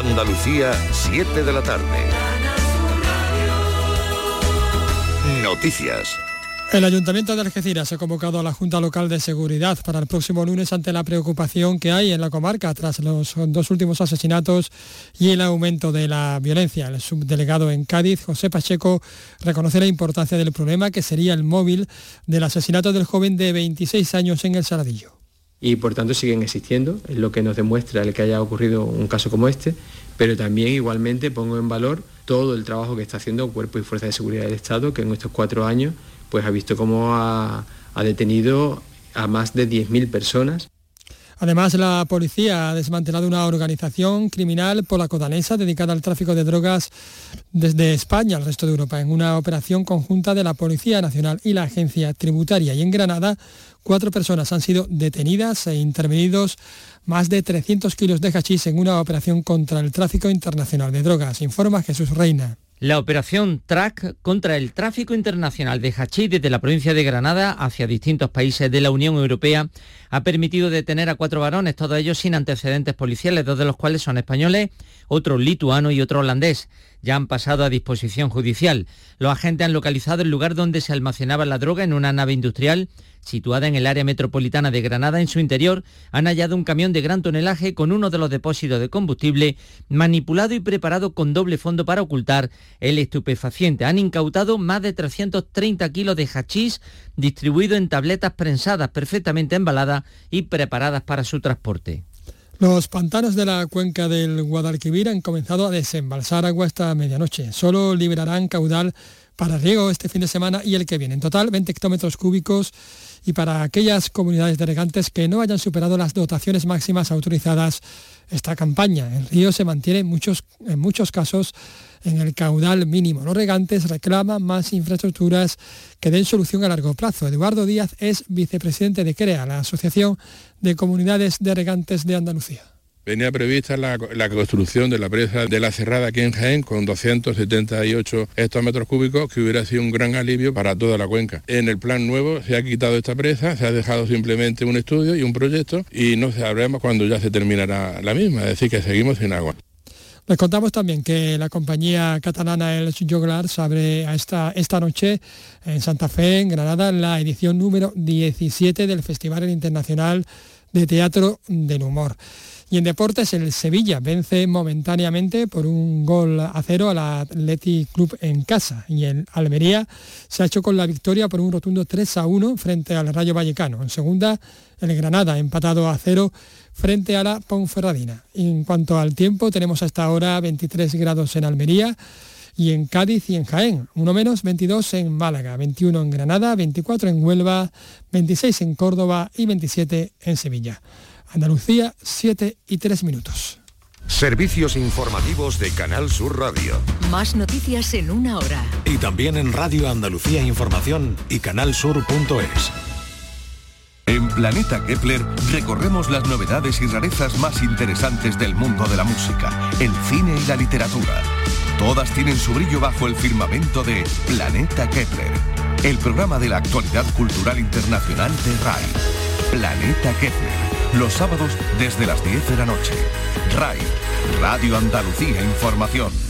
Andalucía, 7 de la tarde. Noticias. El Ayuntamiento de Algeciras ha convocado a la Junta Local de Seguridad para el próximo lunes ante la preocupación que hay en la comarca tras los dos últimos asesinatos y el aumento de la violencia. El subdelegado en Cádiz, José Pacheco, reconoce la importancia del problema que sería el móvil del asesinato del joven de 26 años en el Saladillo. Y por tanto siguen existiendo, es lo que nos demuestra el que haya ocurrido un caso como este, pero también igualmente pongo en valor todo el trabajo que está haciendo Cuerpo y Fuerza de Seguridad del Estado, que en estos cuatro años pues ha visto cómo ha, detenido a más de 10.000 personas. Además, la policía ha desmantelado una organización criminal polaco-danesa dedicada al tráfico de drogas desde España al resto de Europa, en una operación conjunta de la Policía Nacional y la Agencia Tributaria. Y en Granada, cuatro personas han sido detenidas e intervenidos más de 300 kilos de hachís en una operación contra el tráfico internacional de drogas, informa Jesús Reina. La operación TRAC contra el tráfico internacional de hachís desde la provincia de Granada hacia distintos países de la Unión Europea ha permitido detener a cuatro varones, todos ellos sin antecedentes policiales, dos de los cuales son españoles, otro lituano y otro holandés. Ya han pasado a disposición judicial. Los agentes han localizado el lugar donde se almacenaba la droga en una nave industrial situada en el área metropolitana de Granada. En su interior han hallado un camión de gran tonelaje con uno de los depósitos de combustible manipulado y preparado con doble fondo para ocultar el estupefaciente. Han incautado más de 330 kilos de hachís distribuido en tabletas prensadas perfectamente embaladas y preparadas para su transporte. Los pantanos de la cuenca del Guadalquivir han comenzado a desembalsar agua esta medianoche. Solo liberarán caudal para riego este fin de semana y el que viene. En total, 20 hectómetros cúbicos y para aquellas comunidades de regantes que no hayan superado las dotaciones máximas autorizadas esta campaña. El río se mantiene en muchos, en muchos casos en el caudal mínimo. Los regantes reclaman más infraestructuras que den solución a largo plazo. Eduardo Díaz es vicepresidente de CREA, la Asociación de Comunidades de Regantes de Andalucía. Venía prevista la, construcción de la presa de la Cerrada aquí en Jaén con 278 hectómetros cúbicos que hubiera sido un gran alivio para toda la cuenca. En el plan nuevo se ha quitado esta presa, se ha dejado simplemente un estudio y un proyecto y no sabremos cuándo ya se terminará la misma, es decir, que seguimos sin agua. Les contamos también que la compañía catalana El Joglars abre esta, esta noche en Santa Fe, en Granada, la edición número 17 del Festival Internacional de Teatro del Humor. Y en deportes, el Sevilla vence momentáneamente por un gol a cero al Athletic Club en casa. Y el Almería se ha hecho con la victoria por un rotundo 3 a 1 frente al Rayo Vallecano. En segunda, el Granada empatado a cero frente a la Ponferradina. en cuanto al tiempo, tenemos hasta ahora 23 grados en Almería y en Cádiz y en Jaén, uno menos 22 en Málaga, 21 en Granada, 24 en Huelva, 26 en Córdoba y 27 en Sevilla. Andalucía, 7 y 3 minutos. Servicios informativos de Canal Sur Radio. Más noticias en una hora. Y también en Radio Andalucía Información y canalsur.es. En Planeta Kepler recorremos las novedades y rarezas más interesantes del mundo de la música, el cine y la literatura. Todas tienen su brillo bajo el firmamento de Planeta Kepler, el programa de la actualidad cultural internacional de RAI. Planeta Kepler los sábados desde las 10 de la noche. RAI, Radio Andalucía Información.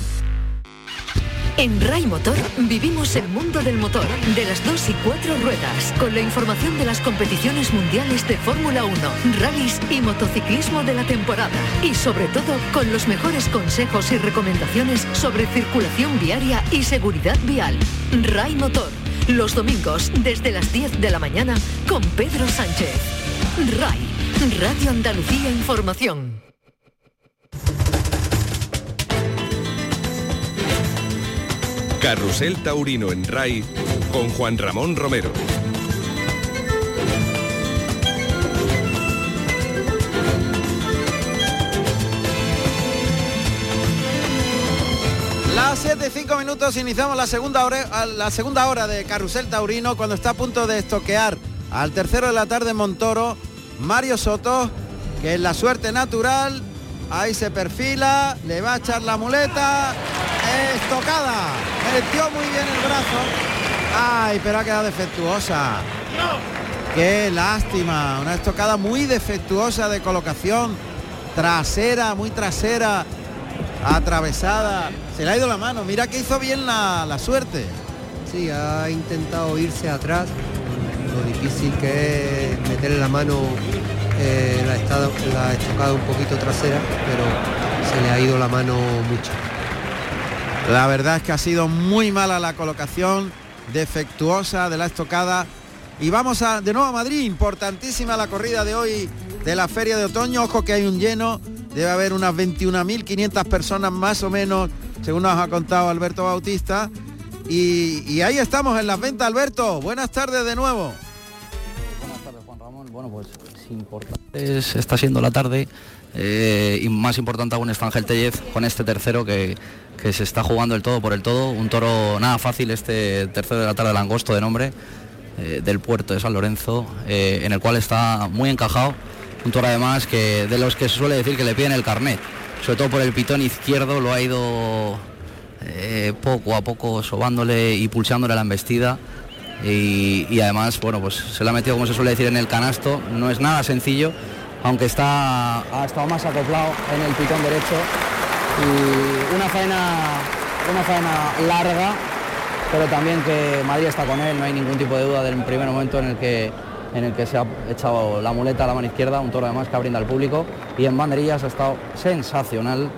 En RAI Motor vivimos el mundo del motor, de las dos y cuatro ruedas, con la información de las competiciones mundiales de Fórmula 1, rallies y motociclismo de la temporada. Y sobre todo con los mejores consejos y recomendaciones sobre circulación viaria y seguridad vial. RAI Motor, los domingos desde las 10 de la mañana con Pedro Sánchez. RAI Radio Andalucía Información. Carrusel Taurino en RAI con Juan Ramón Romero. Las 7 y 5 minutos iniciamos la segunda, hora, la segunda hora de Carrusel Taurino cuando está a punto de estoquear al tercero de la tarde Montoro Mario Soto, que es la suerte natural. Ahí se perfila, le va a echar la muleta. Estocada. Metió muy bien el brazo. Ay, pero ha quedado defectuosa. Qué lástima. Una estocada muy defectuosa de colocación. Trasera, muy trasera atravesada. Se le ha ido la mano. Mira que hizo bien la, la suerte. Sí, ha intentado irse atrás. Lo difícil que es meterle la mano eh, la, estado, la estocada un poquito trasera, pero se le ha ido la mano mucho. La verdad es que ha sido muy mala la colocación, defectuosa de la estocada. Y vamos a, de nuevo a Madrid, importantísima la corrida de hoy de la Feria de Otoño. Ojo que hay un lleno, debe haber unas 21.500 personas más o menos, según nos ha contado Alberto Bautista. Y, y ahí estamos en las ventas, Alberto. Buenas tardes de nuevo. Bueno, pues es importante, es- está siendo la tarde. eh, y más importante aún está Ángel Tellez con este tercero que, que se está jugando el todo por el todo. Un toro nada fácil este tercero de la tarde, Langosto de nombre, eh, del puerto de San Lorenzo, eh, en el cual está muy encajado. Un toro además que de los que se suele decir que le piden el carnet, sobre todo por el pitón izquierdo, lo ha ido poco a poco sobándole y pulsándole la embestida. Y, además, bueno, pues se le ha metido, como se suele decir, en el canasto. No es nada sencillo, aunque está, ha estado más acoplado en el pitón derecho. Y una faena, una faena larga, pero también que Madrid está con él, no hay ningún tipo de duda del primer momento en el que en el que se ha echado la muleta a la mano izquierda, un toro además que brinda al público y en banderillas ha estado sensacional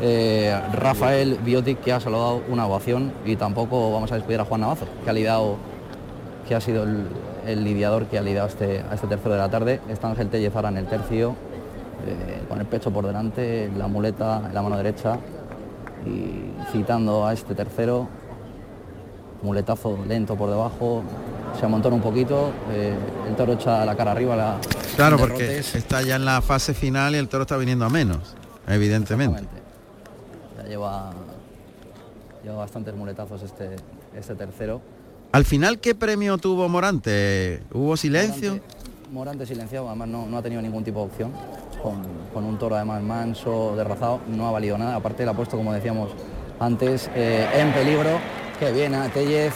eh, Rafael Biotic que ha saludado una ovación y tampoco vamos a despedir a Juan Navazo que ha lidiado que ha sido el, el lidiador que ha lidiado este, a este tercero de la tarde. Está Ángel Tellez ahora en el tercio, eh, con el pecho por delante, la muleta en la mano derecha y citando a este tercero, muletazo lento por debajo, se amontona un poquito, eh, el toro echa la cara arriba, la, Claro, porque derrotes. está ya en la fase final y el toro está viniendo a menos, evidentemente. Ya lleva, lleva bastantes muletazos este, este tercero. Al final, ¿qué premio tuvo Morante? ¿Hubo silencio? Morante, silenciado, además no, ha tenido ningún tipo de opción. Con, un toro además manso, derrazado, no ha valido nada. Aparte, le ha puesto, como decíamos antes, eh, en peligro. Que viene a Tellez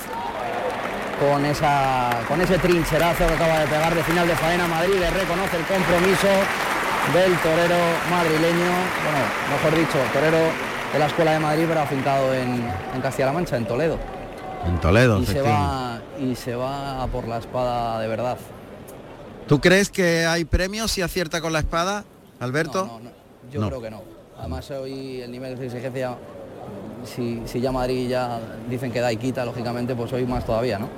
con, esa, con ese trincherazo que acaba de pegar de final de faena. Madrid le reconoce el compromiso del torero madrileño, bueno, mejor dicho, torero de la Escuela de Madrid, pero afincado en Castilla-La Mancha, en Toledo. En Toledo, Y se, va, y se va a por la espada de verdad. ¿Tú crees que hay premios si acierta con la espada, Alberto? No, no, no, yo No. creo que no. Además hoy el nivel de exigencia, si, si ya Madrid ya dicen que da y quita, lógicamente, pues hoy más todavía, ¿no?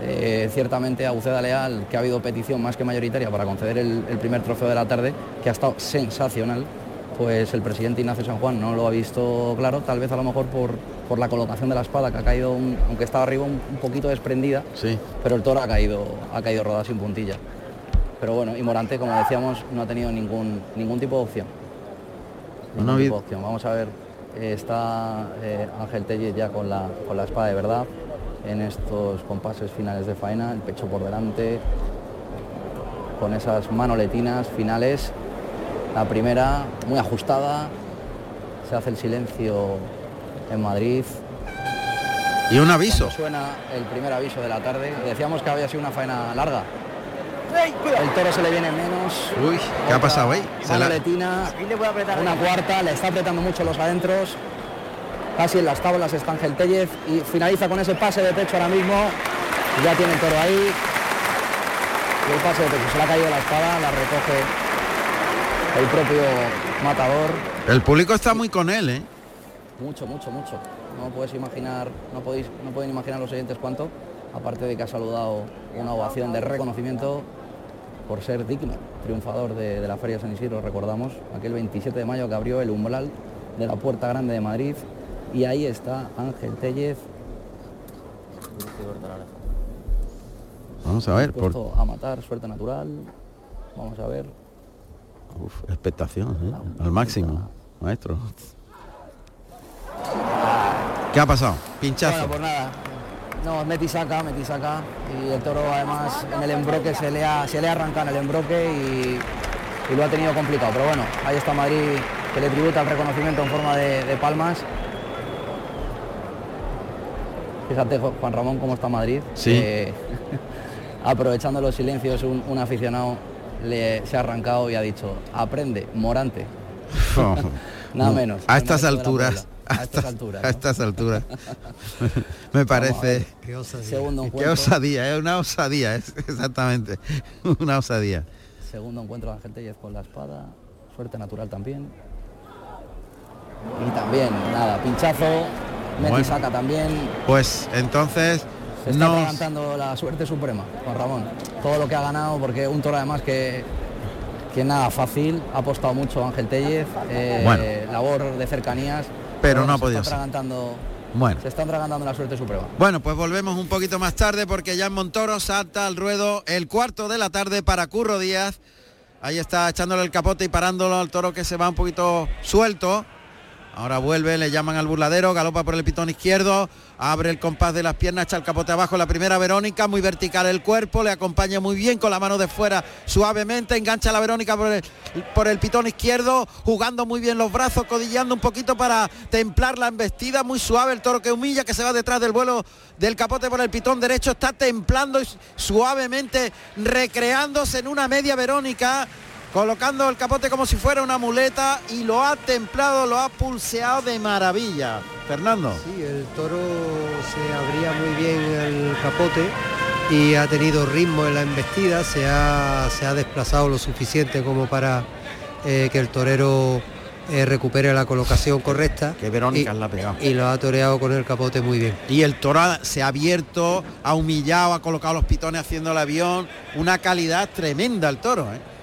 Eh, ciertamente a Uceda Leal, que ha habido petición más que mayoritaria para conceder el, el primer trofeo de la tarde, que ha estado sensacional, pues el presidente Ignacio San Juan no lo ha visto claro, tal vez a lo mejor por, por la colocación de la espada, que ha caído, un- aunque estaba arriba, un, un poquito desprendida, Sí. pero el toro ha caído, ha caído rodado sin puntilla. Pero bueno, y Morante, como decíamos, no ha tenido ningún, ningún tipo de opción. No Ningún tipo de opción. Vamos a ver, eh, está eh, Ángel Tellez ya con la, con la espada de verdad en estos compases finales de faena, el pecho por delante, con esas manoletinas finales. La primera muy ajustada, se hace el silencio en Madrid, Y un aviso. cuando suena el primer aviso de la tarde. Decíamos que había sido una faena larga. El toro se le viene menos. Uy, ¿qué ha pasado ahí? Se la- manoletina, una cuarta, le está apretando mucho los adentros. Casi en las tablas está Ángel Tellez y finaliza con ese pase de pecho ahora mismo. Ya tiene el toro ahí. Y el pase de pecho, se le ha caído la espada, la recoge el propio matador. El público está muy con él, ¿eh? Mucho, mucho, mucho. No puedes imaginar, no podéis, no pueden imaginar los oyentes cuánto, aparte de que ha saludado una ovación de reconocimiento por ser digno, triunfador de, de la Feria de San Isidro, recordamos, aquel 27 de mayo que abrió el umbral de la Puerta Grande de Madrid y ahí está Ángel Tellez, Vamos a ver, por... a matar, suerte natural, vamos a ver. Uf, expectación, ¿eh? Al máximo, maestro. ¿Qué ha pasado? Pinchazo. Bueno, pues nada. No, metí saca, metí saca. Y el toro además en el embroque se le ha, se le ha arrancado en el embroque y, y lo ha tenido complicado. Pero bueno, ahí está Madrid que le tributa el reconocimiento en forma de, de palmas. Fíjate, Juan Ramón, cómo está Madrid. Sí. aprovechando los silencios, un, un aficionado le, se ha arrancado y ha dicho, aprende, Morante. Nada menos. A estas alturas. A estas alturas. A estas alturas. Me parece. Qué osadía. Segundo Qué osadía, es una osadía, es exactamente. Una osadía. Segundo encuentro de Ángel Tellez con la espada. Suerte natural también. Y también, nada, pinchazo. Meti Bueno. saca también. Pues entonces Se está nos adelantando la suerte suprema, Juan Ramón. Todo lo que ha ganado, porque un toro además que, que nada fácil, ha apostado mucho Ángel Tellez, eh, Bueno. labor de cercanías. Pero no ha podido Bueno. Se está atragantando la suerte suprema. Bueno, pues volvemos un poquito más tarde porque ya en Montoro salta al ruedo el cuarto de la tarde para Curro Díaz. Ahí está echándole el capote y parándolo al toro que se va un poquito suelto. Ahora vuelve, le llaman al burladero, galopa por el pitón izquierdo, abre el compás de las piernas, echa el capote abajo, la primera Verónica, muy vertical el cuerpo, le acompaña muy bien con la mano de fuera suavemente, engancha a la Verónica por el, por el pitón izquierdo, jugando muy bien los brazos, codillando un poquito para templar la embestida, muy suave el toro que humilla, que se va detrás del vuelo del capote por el pitón derecho, está templando y suavemente, recreándose en una media Verónica, colocando el capote como si fuera una muleta y lo ha templado, lo ha pulseado de maravilla. Fernando. Sí, el toro se abría muy bien el capote y ha tenido ritmo en la embestida, se ha, se ha desplazado lo suficiente como para eh, que el torero eh, recupere la colocación correcta. Que Verónica y, la ha pegado. Y lo ha toreado con el capote muy bien. Y el toro ha- se ha abierto, ha humillado, ha colocado los pitones haciendo el avión. Una calidad tremenda el toro. ¿eh?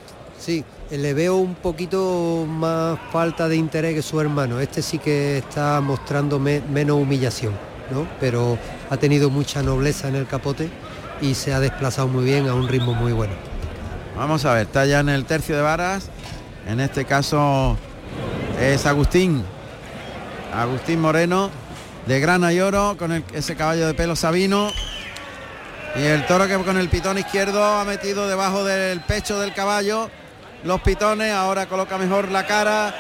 Sí, le veo un poquito más falta de interés que su hermano. Este sí que está mostrando me- menos humillación, ¿no? Pero ha tenido mucha nobleza en el capote y se ha desplazado muy bien a un ritmo muy bueno. Vamos a ver, está ya en el tercio de varas. En este caso es Agustín. Agustín Moreno de grana y oro con ese caballo de pelo sabino. Y el toro que con el pitón izquierdo ha metido debajo del pecho del caballo los pitones. Ahora coloca mejor la cara.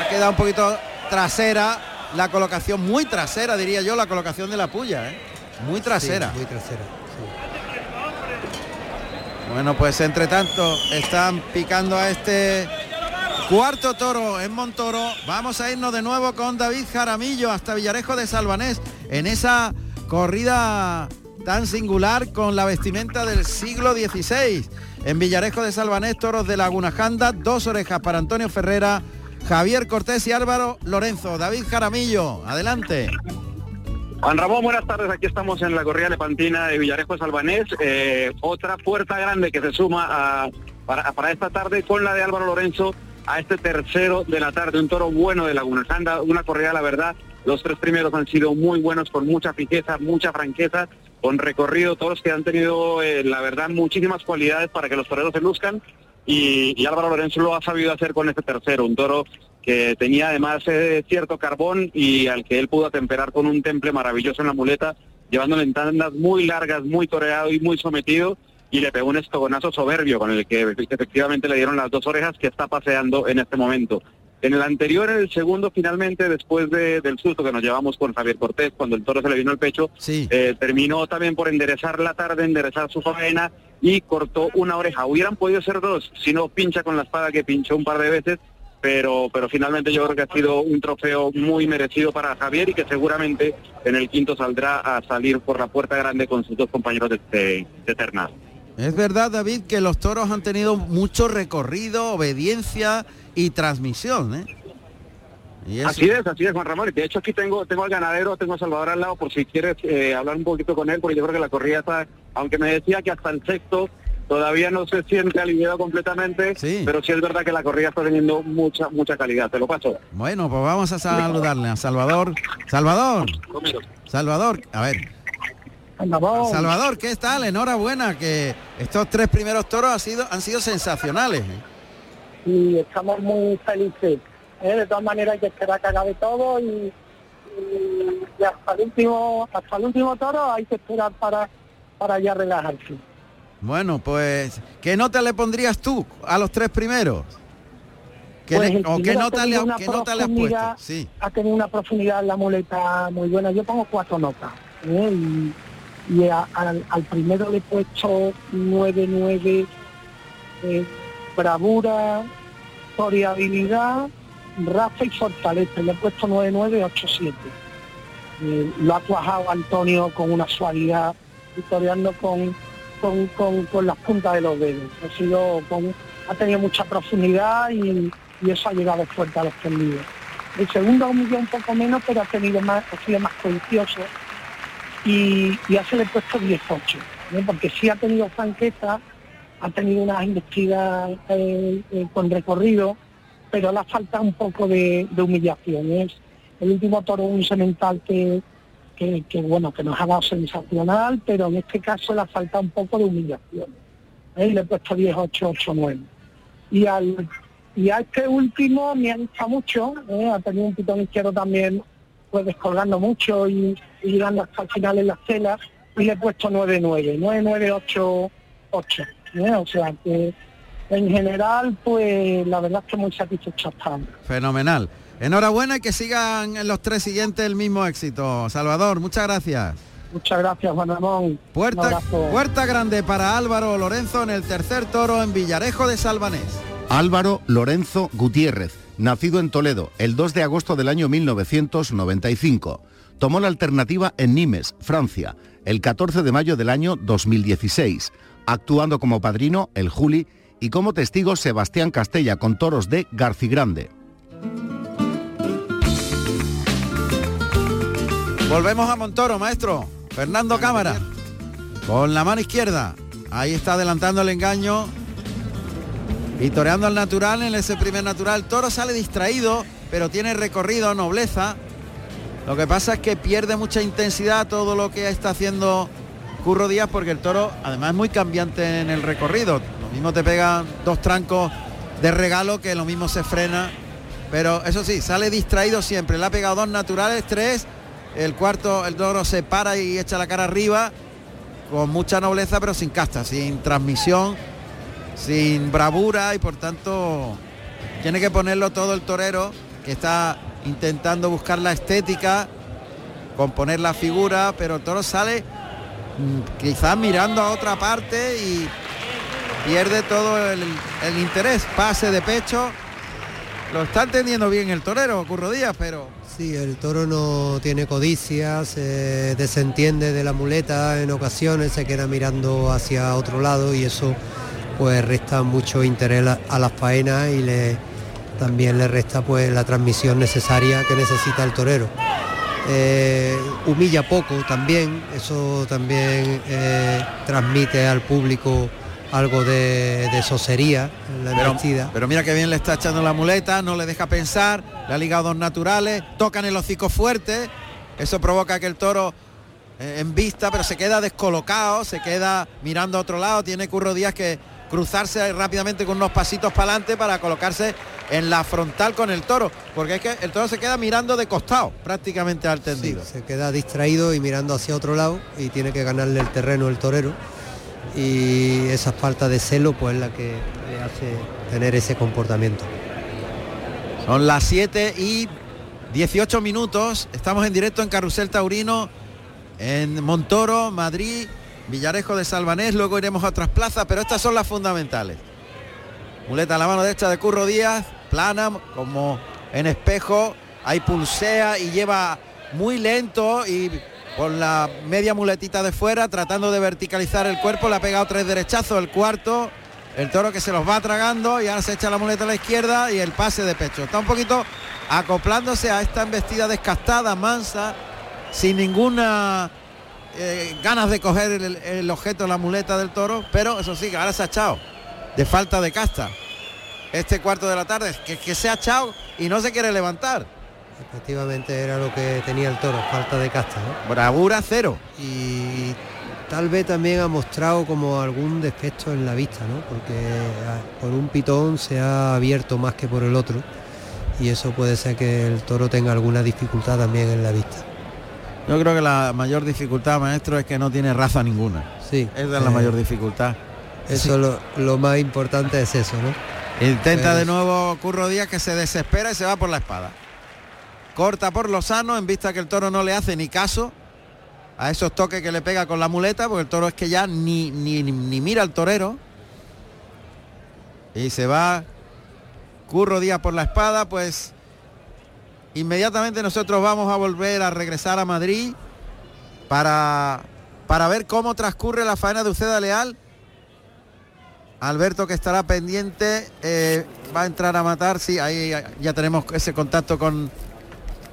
Ha quedado un poquito trasera. La colocación muy trasera, diría yo, la colocación de la puya. ¿eh? Muy trasera. Sí, muy trasera. Bueno, pues entre tanto están picando a este cuarto toro en Montoro. Vamos a irnos de nuevo con David Jaramillo hasta Villarejo de Salvanés en esa corrida tan singular con la vestimenta del siglo XVI. En Villarejo de Salvanés, toros de Laguna Janda, dos orejas para Antonio Ferrera, Javier Cortés y Álvaro Lorenzo. David Jaramillo, adelante. Juan Ramón, buenas tardes. Aquí estamos en la corrida lepantina de Villarejo de Salvanés. Eh, otra puerta grande que se suma para, esta tarde con la de Álvaro Lorenzo a este tercero de la tarde. Un toro bueno de Laguna Santa, una corrida, la verdad. Los tres primeros han sido muy buenos, con mucha fijeza, mucha franqueza, con recorrido, toros que han tenido, eh, la verdad, muchísimas cualidades para que los toreros se luzcan. Y, y Álvaro Lorenzo lo ha sabido hacer con este tercero, un toro que tenía además eh, cierto carbón y al que él pudo atemperar con un temple maravilloso en la muleta, llevándole en tandas muy largas, muy toreado y muy sometido, y le pegó un estogonazo soberbio con el que efectivamente le dieron las dos orejas que está paseando en este momento. En el anterior, en el segundo, finalmente, después de- del susto que nos llevamos con Javier Cortés, cuando el toro se le vino al pecho, eh, terminó también por enderezar la tarde, enderezar su faena y cortó una oreja. Hubieran podido ser dos, si no pincha con la espada que pinchó un par de veces, pero, pero finalmente yo creo que ha sido un trofeo muy merecido para Javier y que seguramente en el quinto saldrá a salir por la puerta grande con sus dos compañeros de, de, de terna. Es verdad, David, que los toros han tenido mucho recorrido, obediencia y transmisión, ¿eh? Y Así es, así es, Juan Ramón. De hecho, aquí tengo tengo al ganadero, tengo a Salvador al lado, por si quieres eh, hablar un poquito con él, porque yo creo que la corrida está, aunque me decía que hasta el sexto todavía no se siente aliviado completamente, pero sí es verdad que la corrida está teniendo mucha, mucha calidad. Te lo paso. Bueno, pues vamos a saludarle a Salvador. Salvador, Salvador, a ver. Salvador, ¿qué tal? Enhorabuena, que estos tres primeros toros han sido, han sido sensacionales. ¿eh? Y estamos muy felices. ¿eh? De todas maneras hay que esperar que acabe todo y, y- y hasta el último, hasta el último toro hay que esperar para, para ya relajarse. Bueno, pues, ¿qué nota le pondrías tú a los tres primeros? ¿Qué Pues le- ¿O qué nota, le, qué nota le has puesto? Sí. Ha tenido una profundidad en la muleta muy buena. Yo pongo cuatro notas. ¿eh? Y, y a- al, al primero le he puesto nueve, nueve, eh, bravura, toreabilidad raza y fortaleza. Le he puesto 9-9-8-7. Eh, lo ha cuajado Antonio con una suavidad, victoriando con, con, las puntas de los dedos. Ha, sido con, ha tenido mucha profundidad y, eso ha llegado fuerte a los tendidos. El segundo humilló un poco menos, pero ha tenido más, ha sido más codicioso y, ya se le puesto 18, porque sí ha tenido franqueza, ha tenido unas investidas eh, eh, con recorrido, pero le falta un poco de, humillación. Es el último toro un semental que, que, bueno, que nos ha dado sensacional, pero en este caso le falta un poco de humillación. ¿eh? Le he puesto 10, 8, 8, 9. Y al y a este último me ha gustado mucho, ¿eh? ha tenido un pitón izquierdo también, pues descolgando mucho y, llegando hasta el final en las celas, y le he puesto 9-9, 9-9-8-8. O sea que en general, pues la verdad es que muy satisfecho estamos. Fenomenal. Enhorabuena y que sigan en los tres siguientes el mismo éxito. Salvador, muchas gracias. Muchas gracias, Juan Ramón. Puerta, puerta grande para Álvaro Lorenzo en el tercer toro en Villarejo de Salvanés. Álvaro Lorenzo Gutiérrez, nacido en Toledo el 2 de agosto del año 1995. Tomó la alternativa en Nimes, Francia, el 14 de mayo del año 2016, actuando como padrino el Juli y como testigo Sebastián Castella con toros de Garcigrande. Volvemos a Montoro, maestro. Fernando Cámara. Con la mano izquierda. Ahí está adelantando el engaño. Y toreando al natural en ese primer natural. toro sale distraído, pero tiene recorrido, nobleza. Lo que pasa es que pierde mucha intensidad todo lo que está haciendo Curro Díaz porque el toro además es muy cambiante en el recorrido mismo te pegan dos trancos de regalo que lo mismo se frena. Pero eso sí, sale distraído siempre. Le ha pegado dos naturales, tres. El cuarto, el toro se para y echa la cara arriba con mucha nobleza, pero sin casta, sin transmisión, sin bravura y por tanto tiene que ponerlo todo el torero que está intentando buscar la estética, componer la figura, pero el toro sale quizás mirando a otra parte y pierde todo el, interés, pase de pecho. Lo está entendiendo bien el torero, Curro Díaz, pero... Sí, el toro no tiene codicia, se desentiende de la muleta en ocasiones, se queda mirando hacia otro lado y eso pues resta mucho interés a las faenas y le, también le resta pues la transmisión necesaria que necesita el torero. Eh, humilla poco también, eso también eh, transmite al público algo de, de sosería en la pero, Pero mira que bien le está echando la muleta, no le deja pensar, le ha ligado dos naturales, tocan el hocico fuerte, eso provoca que el toro eh, en vista, pero se queda descolocado, se queda mirando a otro lado, tiene Curro Díaz que cruzarse rápidamente con unos pasitos para adelante para colocarse en la frontal con el toro, porque es que el toro se queda mirando de costado prácticamente al tendido. se queda distraído y mirando hacia otro lado y tiene que ganarle el terreno el torero y esa falta de celo pues es la que le hace tener ese comportamiento. Son las 7 y 18 minutos, estamos en directo en Carrusel Taurino, en Montoro, Madrid, Villarejo de Salvanés, luego iremos a otras plazas, pero estas son las fundamentales. Muleta a la mano derecha de Curro Díaz, plana como en espejo, ahí pulsea y lleva muy lento y con la media muletita de fuera, tratando de verticalizar el cuerpo, le ha pegado tres derechazos, el cuarto, el toro que se los va tragando y ahora se echa la muleta a la izquierda y el pase de pecho. Está un poquito acoplándose a esta embestida descastada, mansa, sin ninguna eh, ganas de coger el, objeto, la muleta del toro, pero eso sí, que ahora se ha echado de falta de casta. Este cuarto de la tarde, que, que se ha echado y no se quiere levantar. Efectivamente era lo que tenía el toro, falta de casta. Bravura cero. Y tal vez también ha mostrado como algún defecto en la vista, ¿no? porque ah, por un pitón se ha abierto más que por el otro y eso puede ser que el toro tenga alguna dificultad también en la vista. Yo creo que la mayor dificultad, maestro, es que no tiene raza ninguna. Sí. Esa es la mayor dificultad. Eso lo, más importante es eso, ¿no? Intenta de nuevo Curro Díaz que se desespera y se va por la espada. Corta por Lozano en vista que el toro no le hace ni caso a esos toques que le pega con la muleta, porque el toro es que ya ni, ni, mira al torero. Y se va Curro Díaz por la espada, pues inmediatamente nosotros vamos a volver a regresar a Madrid para, para ver cómo transcurre la faena de Uceda Leal. Alberto que estará pendiente, eh, va a entrar a matar, sí, ahí ya tenemos ese contacto con,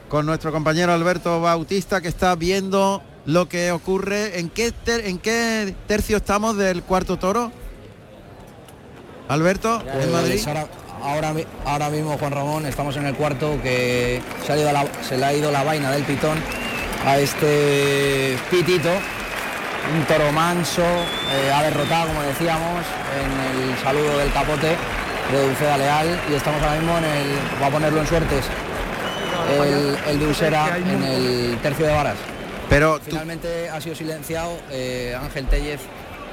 con nuestro compañero Alberto Bautista que está viendo lo que ocurre. ¿En qué, en qué tercio estamos del cuarto toro? Alberto, en Madrid. Ahora, ahora, mismo, Juan Ramón, estamos en el cuarto que se, le ha ido la vaina del pitón a este pitito. Un toro manso, eh, ha derrotado, como decíamos, en el saludo del capote de Uceda Leal y estamos ahora mismo en el, voy a ponerlo en suertes, el, de Usera en el tercio de varas. Pero finalmente ha sido silenciado eh, Ángel Tellez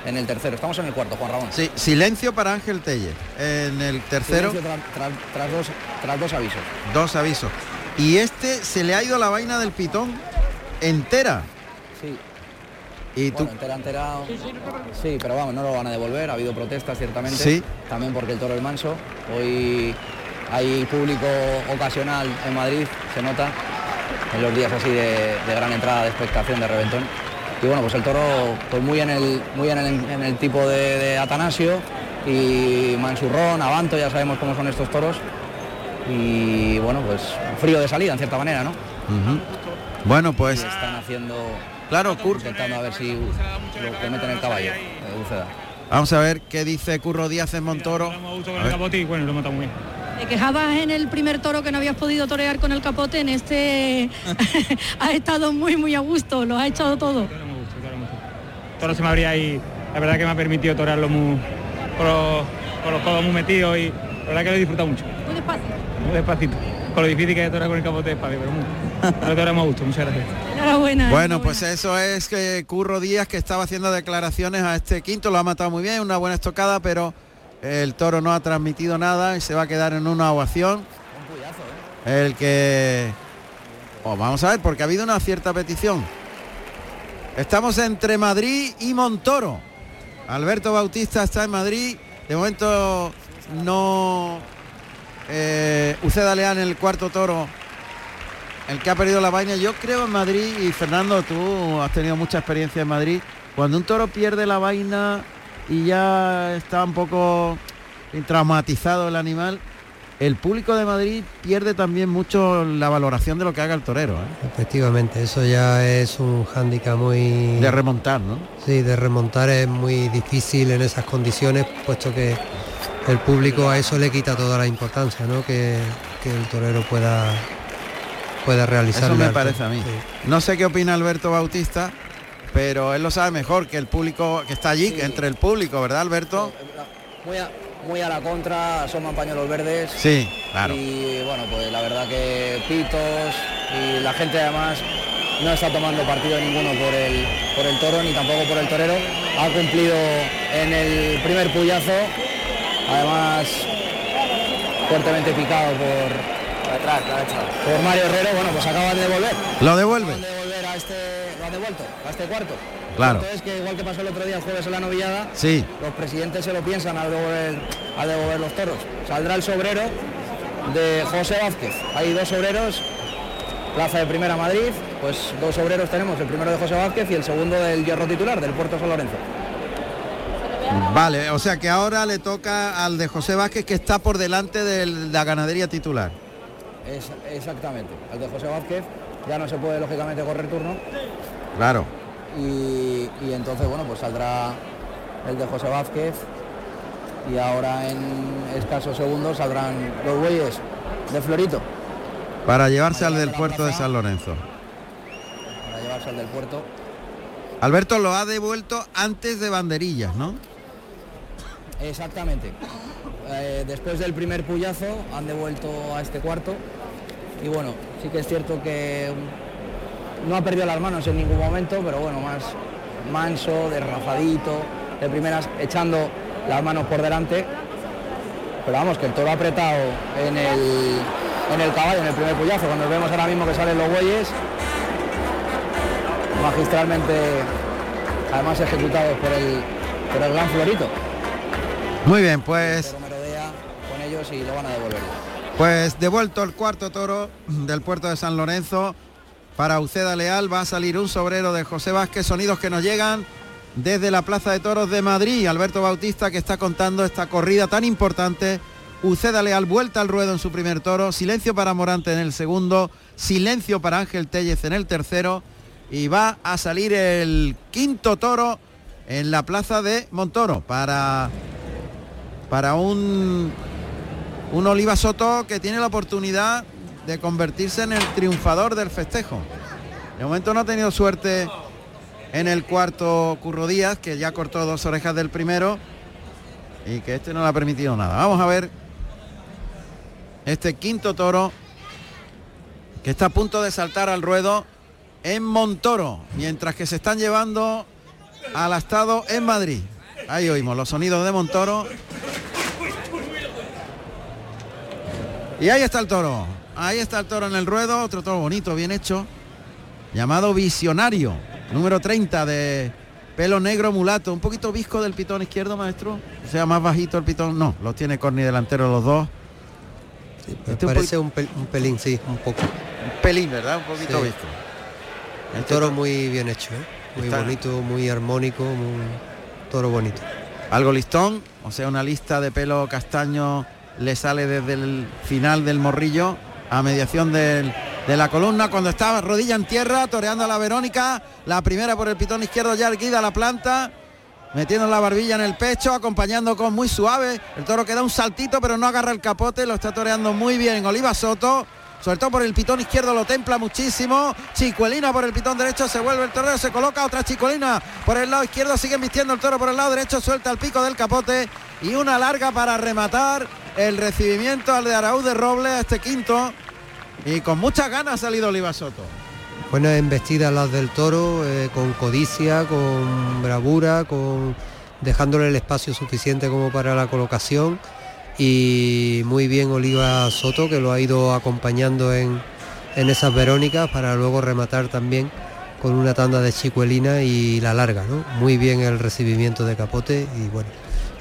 en el tercero. Estamos en el cuarto, Juan Ramón. Sí, silencio para Ángel Telle. En el tercero. tras, dos, tras dos avisos. Dos avisos. Y este se le ha ido la vaina del pitón entera. Sí. ¿Y tú? entera, entera. Sí, pero vamos, no lo van a devolver. Ha habido protestas ciertamente. Sí. También porque el toro es manso. Hoy hay público ocasional en Madrid, se nota, en los días así de, de gran entrada de expectación de reventón y bueno, pues el toro pues muy en el, muy en el, tipo de, Atanasio y Mansurrón, Avanto, ya sabemos cómo son estos toros y bueno, pues frío de salida en cierta manera, ¿no? Bueno, pues... están haciendo... Claro, Curro. Intentando a ver si lo que meten el caballo, Vamos a ver qué dice Curro Díaz en Montoro. bueno, lo muy bien. Te quejabas en el primer toro que no habías podido torear con el capote, en este ha estado muy muy a gusto, lo ha echado todo toro se me abría ahí. La verdad que me ha permitido torearlo muy, con, los, codos muy metidos y la verdad que lo he disfrutado mucho. Muy despacito. Muy despacito. Con lo difícil que es torear con el capote de pero muy. Lo a gusto, muchas gracias. Enhorabuena. Bueno, pues eso es que Curro Díaz que estaba haciendo declaraciones a este quinto, lo ha matado muy bien, una buena estocada, pero el toro no ha transmitido nada y se va a quedar en una ovación. El que... Oh, vamos a ver, porque ha habido una cierta petición. Estamos entre Madrid y Montoro. Alberto Bautista está en Madrid. De momento no eh, Uceda Leal en el cuarto toro. El que ha perdido la vaina. Yo creo en Madrid y Fernando, tú has tenido mucha experiencia en Madrid. Cuando un toro pierde la vaina y ya está un poco traumatizado el animal, el público de Madrid pierde también mucho la valoración de lo que haga el torero. ¿eh? Efectivamente, eso ya es un hándicap muy... De remontar, ¿no? Sí, de remontar es muy difícil en esas condiciones, puesto que el público a eso le quita toda la importancia, ¿no? Que, el torero pueda, pueda realizar. Eso me parece a mí. No sé qué opina Alberto Bautista, pero él lo sabe mejor que el público que está allí, entre el público, ¿verdad, Alberto? muy a la contra, asoman pañuelos verdes. Sí, claro. Y bueno, pues la verdad que pitos y la gente además no está tomando partido ninguno por el, por el toro ni tampoco por el torero. Ha cumplido en el primer puyazo, además fuertemente picado por atrás, por Mario Herrero, bueno, pues acaban de devolver. Lo devuelve. de devolver a este, lo devuelto, a este cuarto. Claro. Es que igual que pasó el otro día el jueves en la novillada, sí. los presidentes se lo piensan al devolver, al devolver los toros. Saldrá el sobrero de José Vázquez. Hay dos obreros, Plaza de Primera Madrid, pues dos obreros tenemos, el primero de José Vázquez y el segundo del hierro titular, del Puerto San Lorenzo. Vale, o sea que ahora le toca al de José Vázquez que está por delante de la ganadería titular. Es, exactamente, al de José Vázquez ya no se puede lógicamente correr turno. Claro y, entonces bueno pues saldrá el de José Vázquez y ahora en escasos segundos saldrán los bueyes de Florito. Para llevarse al del puerto de San Lorenzo. Para llevarse al del puerto. Alberto lo ha devuelto antes de banderillas, ¿no? Exactamente. Eh, después del primer puyazo han devuelto a este cuarto y bueno, sí que es cierto que no ha perdido las manos en ningún momento, pero bueno, más manso, derrafadito, de primeras echando las manos por delante. Pero vamos, que el toro ha apretado en el, en el caballo, en el primer puyazo, cuando vemos ahora mismo que salen los bueyes, magistralmente, además ejecutados por el, por el gran Florito. Muy bien, pues... con ellos y lo van a devolver. Pues devuelto el cuarto toro del puerto de San Lorenzo para Uceda Leal va a salir un sobrero de José Vázquez, sonidos que nos llegan desde la Plaza de Toros de Madrid. Alberto Bautista que está contando esta corrida tan importante. Uceda Leal vuelta al ruedo en su primer toro, silencio para Morante en el segundo, silencio para Ángel Tellez en el tercero y va a salir el quinto toro en la Plaza de Montoro para, para un un Oliva Soto que tiene la oportunidad de convertirse en el triunfador del festejo. De momento no ha tenido suerte en el cuarto Curro Díaz, que ya cortó dos orejas del primero y que este no le ha permitido nada. Vamos a ver este quinto toro que está a punto de saltar al ruedo en Montoro, mientras que se están llevando al estado en Madrid. Ahí oímos los sonidos de Montoro Y ahí está el toro. Ahí está el toro en el ruedo, otro toro bonito, bien hecho. Llamado Visionario, número 30 de pelo negro mulato. Un poquito visco del pitón izquierdo, maestro. O sea, más bajito el pitón. No, los tiene corni delantero los dos. este parece un, pelín, sí, un poco. Un pelín, ¿verdad? Un poquito visco. El este toro muy bien hecho, ¿eh? Muy bonito, muy armónico, muy toro bonito. Algo listón, o sea, una lista de pelo castaño le sale desde el final del morrillo a mediación de la columna cuando estaba rodilla en tierra, toreando a la Verónica, la primera por el pitón izquierdo ya erguida la planta, metiendo la barbilla en el pecho, acompañando con muy suave, el toro que da un saltito pero no agarra el capote, lo está toreando muy bien Oliva Soto, sobre por el pitón izquierdo lo templa muchísimo. Chicuelina por el pitón derecho, se vuelve el torero, se coloca otra chicuelina por el lado izquierdo, siguen vistiendo el toro por el lado derecho, suelta el pico del capote y una larga para rematar el recibimiento al de Araúz de Robles a este quinto y con muchas ganas ha salido Oliva Soto. Buenas embestidas las del toro, eh, con codicia, con bravura, con dejándole el espacio suficiente como para la colocación y muy bien Oliva Soto que lo ha ido acompañando en, en esas Verónicas para luego rematar también con una tanda de chicuelina y la larga, ¿no? Muy bien el recibimiento de capote y bueno,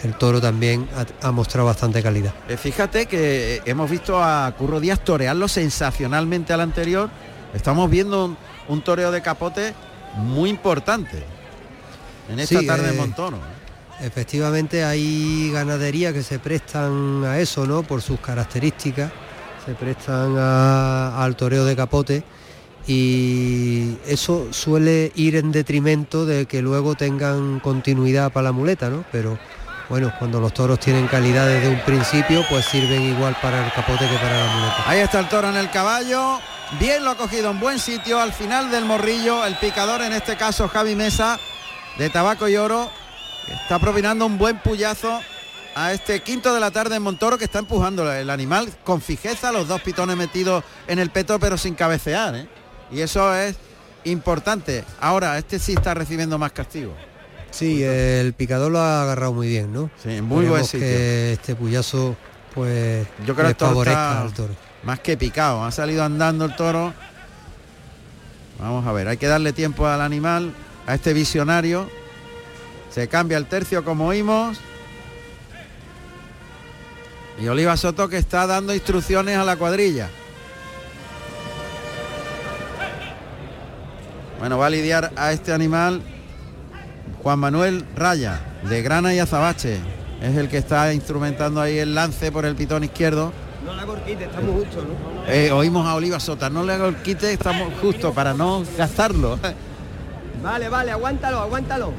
el toro también ha, mostrado bastante calidad. Eh, fíjate que hemos visto a Curro Díaz torearlo sensacionalmente al anterior. Estamos viendo un, toreo de capote muy importante en esta tarde eh, Montoro. ¿eh? Efectivamente hay ganaderías que se prestan a eso, ¿no? Por sus características, se prestan al toreo de capote y eso suele ir en detrimento de que luego tengan continuidad para la muleta, ¿no? Pero bueno, cuando los toros tienen calidad desde un principio, pues sirven igual para el capote que para la muleta. Ahí está el toro en el caballo, bien lo ha cogido en buen sitio, al final del morrillo, el picador, en este caso Javi Mesa, de tabaco y oro, está propinando un buen puyazo a este quinto de la tarde en Montoro que está empujando el animal con fijeza, los dos pitones metidos en el peto pero sin cabecear. ¿eh? Y eso es importante. Ahora, este sí está recibiendo más castigo. Sí, el picador lo ha agarrado muy bien, ¿no? Sí, muy buen sitio. que este puyazo, pues, yo creo que favorezca al toro. Más que picado, ha salido andando el toro. Vamos a ver, hay que darle tiempo al animal, a este visionario. Se cambia el tercio como oímos. Y Oliva Soto que está dando instrucciones a la cuadrilla. Bueno, va a lidiar a este animal Juan Manuel Raya, de Grana y Azabache. Es el que está instrumentando ahí el lance por el pitón izquierdo. No le hago el quite, estamos justos, ¿no? Eh, oímos a Oliva Sota, no le hago el quite, estamos justos para no gastarlo. Vale, vale, aguántalo, aguántalo.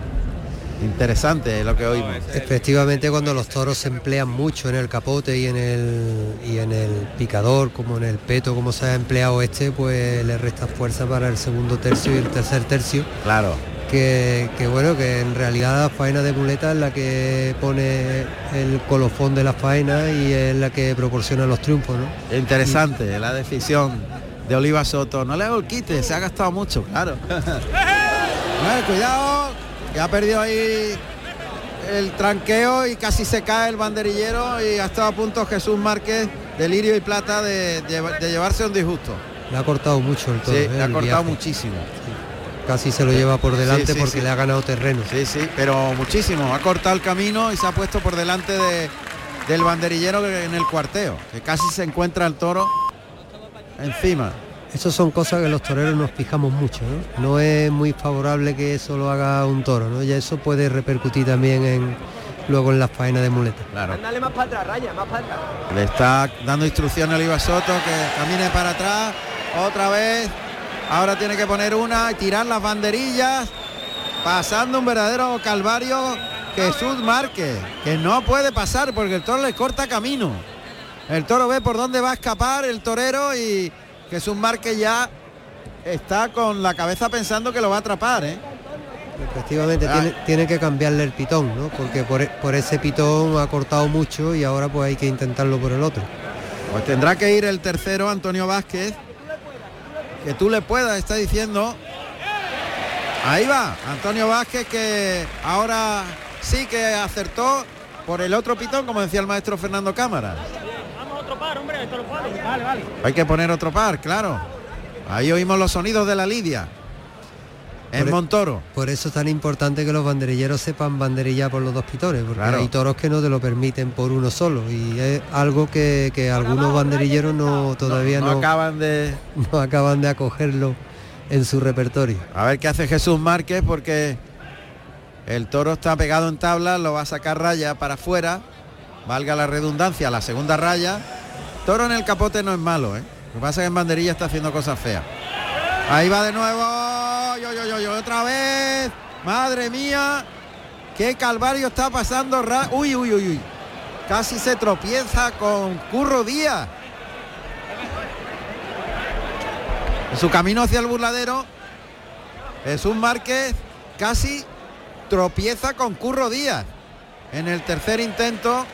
Interesante lo que oímos. Efectivamente cuando los toros se emplean mucho en el capote y en el y en el picador, como en el peto, como se ha empleado este, pues le resta fuerza para el segundo tercio y el tercer tercio. Claro que, bueno, que en realidad la faena de muleta es la que pone el colofón de la faena y es la que proporciona los triunfos. ¿no? Interesante la decisión de Oliva Soto. No le hago el quite, se ha gastado mucho, claro. cuidado, que ha perdido ahí el tranqueo y casi se cae el banderillero y ha estado a punto Jesús Márquez, delirio y plata, de, llevarse un disgusto. Le ha cortado mucho el todo. Sí, le ha cortado muchísimo casi se lo lleva por delante porque le ha ganado terreno. Sí, sí, pero muchísimo. Ha cortado el camino y se ha puesto por delante de, del banderillero en el cuarteo, que casi se encuentra el toro encima. Esas son cosas que los toreros nos fijamos mucho, ¿no? No es muy favorable que eso lo haga un toro, ¿no? Ya eso puede repercutir también en luego en las faenas de muleta. Claro. Más para atrás, Raya, más para atrás. Le está dando instrucciones a Oliva Soto que camine para atrás. Otra vez. Ahora tiene que poner una y tirar las banderillas. Pasando un verdadero calvario. Jesús Márquez. Que no puede pasar porque el toro le corta camino. El toro ve por dónde va a escapar el torero y Jesús Márquez ya está con la cabeza pensando que lo va a atrapar, ¿eh? Efectivamente, tiene, tiene que cambiarle el pitón, ¿no? Porque por, e- por ese pitón ha cortado mucho y ahora pues hay que intentarlo por el otro. Pues tendrá que ir el tercero, Antonio Vázquez. Que tú le puedas, está diciendo. Ahí va, Antonio Vázquez que ahora sí que acertó por el otro pitón, como decía el maestro Fernando Cámara. Vamos otro par, hombre. Vale, vale. Hay que poner otro par, claro. Ahí oímos los sonidos de la lidia. En e- Montoro. Por eso es tan importante que los banderilleros sepan banderillar por los dos pitones, porque Claro. hay toros que no te lo permiten por uno solo y es algo que, que algunos banderilleros no todavía no no, acaban de no acaban de acogerlo en su repertorio. A ver qué hace Jesús Márquez porque el toro está pegado en tabla, lo va a sacar raya para afuera, valga la redundancia, la segunda raya. Toro en el capote no es malo, ¿eh? Lo que pasa es que en banderilla está haciendo cosas feas. Ahí va de nuevo, yo, yo, yo, yo, otra vez, madre mía, qué calvario está pasando. Ra- Uy, uy, uy, uy, casi se tropieza con Curro Díaz. En su camino hacia el burladero, Jesús Márquez casi tropieza con Curro Díaz. En el tercer intento.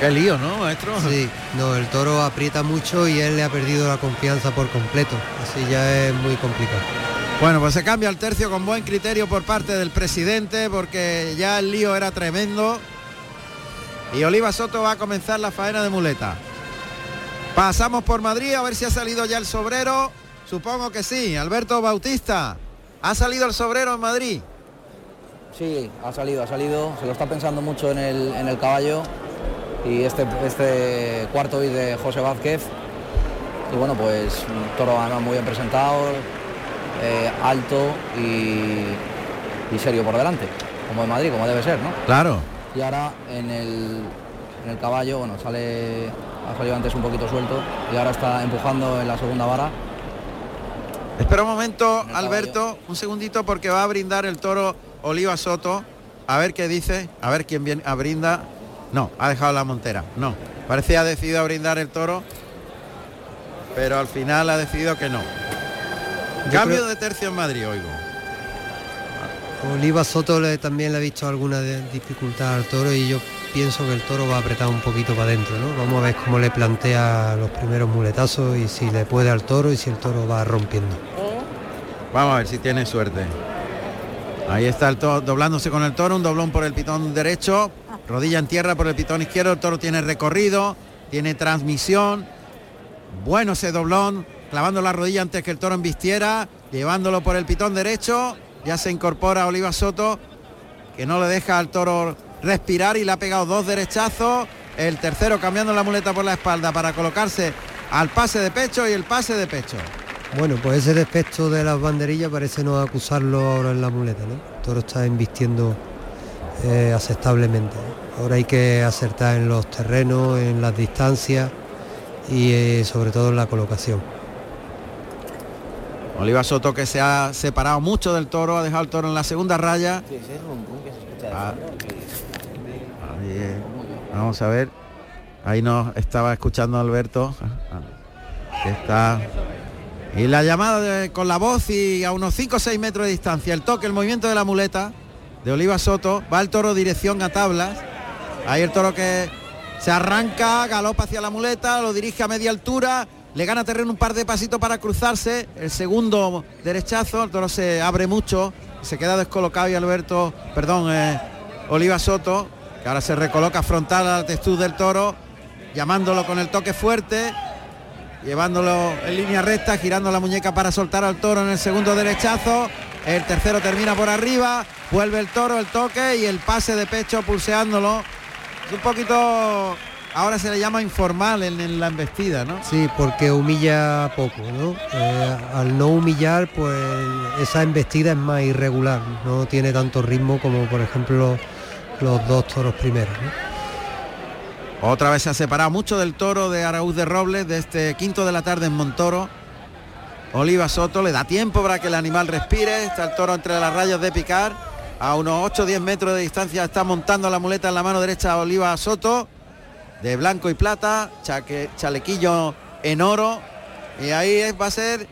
Qué lío, ¿no, maestro? Sí, no, el toro aprieta mucho y él le ha perdido la confianza por completo, así ya es muy complicado. Bueno, pues se cambia el tercio con buen criterio por parte del presidente porque ya el lío era tremendo. Y Oliva Soto va a comenzar la faena de muleta. Pasamos por Madrid a ver si ha salido ya el sobrero. Supongo que sí. Alberto Bautista. ¿Ha salido el sobrero en Madrid? Sí, ha salido, ha salido, se lo está pensando mucho en el, en el caballo y este, este cuarto hoy de José Vázquez. Y bueno, pues toro además muy bien presentado, eh, alto y, y serio por delante, como en Madrid, como debe ser, ¿no? Claro. Y ahora en el, en el caballo, bueno, sale, ha salido antes un poquito suelto y ahora está empujando en la segunda vara. Espera un momento, Alberto, un segundito porque va a brindar el toro Oliva Soto. A ver qué dice, a ver quién viene a brinda. No, ha dejado la montera. No, parecía decidido a brindar el toro, pero al final ha decidido que no. Yo Cambio creo- de tercio en Madrid, oigo. Oliva Soto le, también le ha visto alguna de- dificultad al toro y yo pienso que el toro va a apretar un poquito para adentro, ¿no? Vamos a ver cómo le plantea los primeros muletazos y si le puede al toro y si el toro va rompiendo. Vamos a ver si tiene suerte. Ahí está el toro doblándose con el toro, un doblón por el pitón derecho, rodilla en tierra por el pitón izquierdo, el toro tiene recorrido, tiene transmisión, bueno ese doblón, clavando la rodilla antes que el toro embistiera, llevándolo por el pitón derecho, ya se incorpora Oliva Soto, que no le deja al toro respirar y le ha pegado dos derechazos, el tercero cambiando la muleta por la espalda para colocarse al pase de pecho y el pase de pecho. Bueno, pues ese defecto de las banderillas parece no acusarlo ahora en la muleta, ¿no? El toro está invistiendo eh, aceptablemente. Ahora hay que acertar en los terrenos, en las distancias y eh, sobre todo en la colocación. Oliva Soto que se ha separado mucho del toro, ha dejado el toro en la segunda raya. Ah. Ahí, eh, vamos a ver. Ahí nos estaba escuchando Alberto. Ah, Que está. Y la llamada de- con la voz y a unos 5 o 6 metros de distancia. El toque, el movimiento de la muleta de Oliva Soto. Va el toro dirección a tablas. Ahí el toro que se arranca, galopa hacia la muleta, lo dirige a media altura, le gana terreno un par de pasitos para cruzarse. El segundo derechazo, el toro se abre mucho, se queda descolocado y Alberto, perdón, eh, Oliva Soto, que ahora se recoloca frontal a la del toro, llamándolo con el toque fuerte, llevándolo en línea recta, girando la muñeca para soltar al toro en el segundo derechazo. El tercero termina por arriba, vuelve el toro, el toque y el pase de pecho pulseándolo. Es un poquito, ahora se le llama informal en, la embestida, ¿no? Sí, porque humilla poco, ¿no? Eh, al no humillar, pues esa embestida es más irregular, no tiene tanto ritmo como por ejemplo los dos toros primeros. Otra vez se ha separado mucho del toro de Araúz de Robles, de este quinto de la tarde en Montoro. Oliva Soto le da tiempo para que el animal respire. Está el toro entre las rayas de picar. A unos 8 o 10 metros de distancia está montando la muleta en la mano derecha Oliva Soto. De blanco y plata. chalequillo en oro. Y ahí va a ser.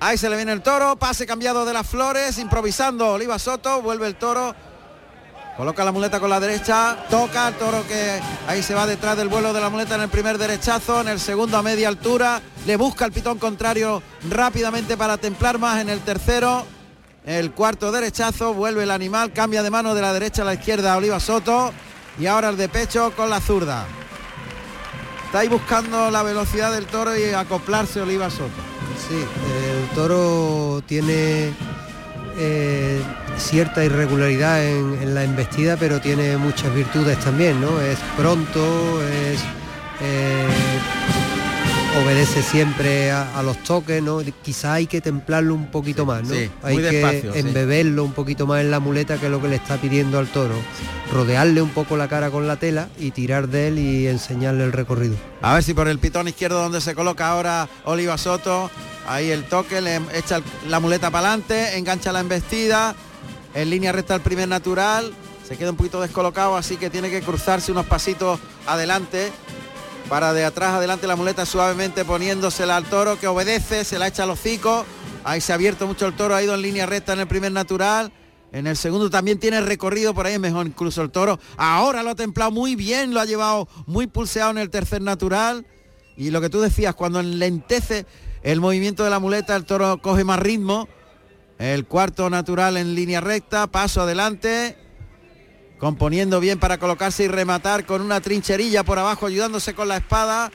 Ahí se le viene el toro. Pase cambiado de las flores. Improvisando Oliva Soto. Vuelve el toro Coloca la muleta con la derecha, toca toro que ahí se va detrás del vuelo de la muleta en el primer derechazo, en el segundo a media altura, le busca el pitón contrario rápidamente para templar más en el tercero, el cuarto derechazo, vuelve el animal, cambia de mano de la derecha a la izquierda Oliva Soto y ahora el de pecho con la zurda. Está ahí buscando la velocidad del toro y acoplarse Oliva Soto. Sí, el toro tiene eh, cierta irregularidad en, la embestida, pero tiene muchas virtudes también, ¿no? Es pronto, es eh, obedece siempre a, los toques, ¿no? Quizá hay que templarlo un poquito más, ¿no? hay que embeberlo un poquito más en la muleta, que es lo que le está pidiendo al toro. Rodearle un poco la cara con la tela y tirar de él y enseñarle el recorrido. A ver si por el pitón izquierdo donde se coloca ahora Oliva Soto, ahí el toque, le echa la muleta para adelante, engancha la embestida, en línea recta el primer natural, se queda un poquito descolocado, así que tiene que cruzarse unos pasitos adelante para de atrás adelante la muleta suavemente poniéndosela al toro que obedece, se la echa al hocico. Ahí se ha abierto mucho el toro, ha ido en línea recta en el primer natural. En el segundo también tiene recorrido por ahí, mejor incluso el toro. Ahora lo ha templado muy bien, lo ha llevado muy pulseado en el tercer natural. Y lo que tú decías, cuando enlentece el movimiento de la muleta, el toro coge más ritmo. El cuarto natural en línea recta, paso adelante, componiendo bien para colocarse y rematar con una trincherilla por abajo, ayudándose con la espada.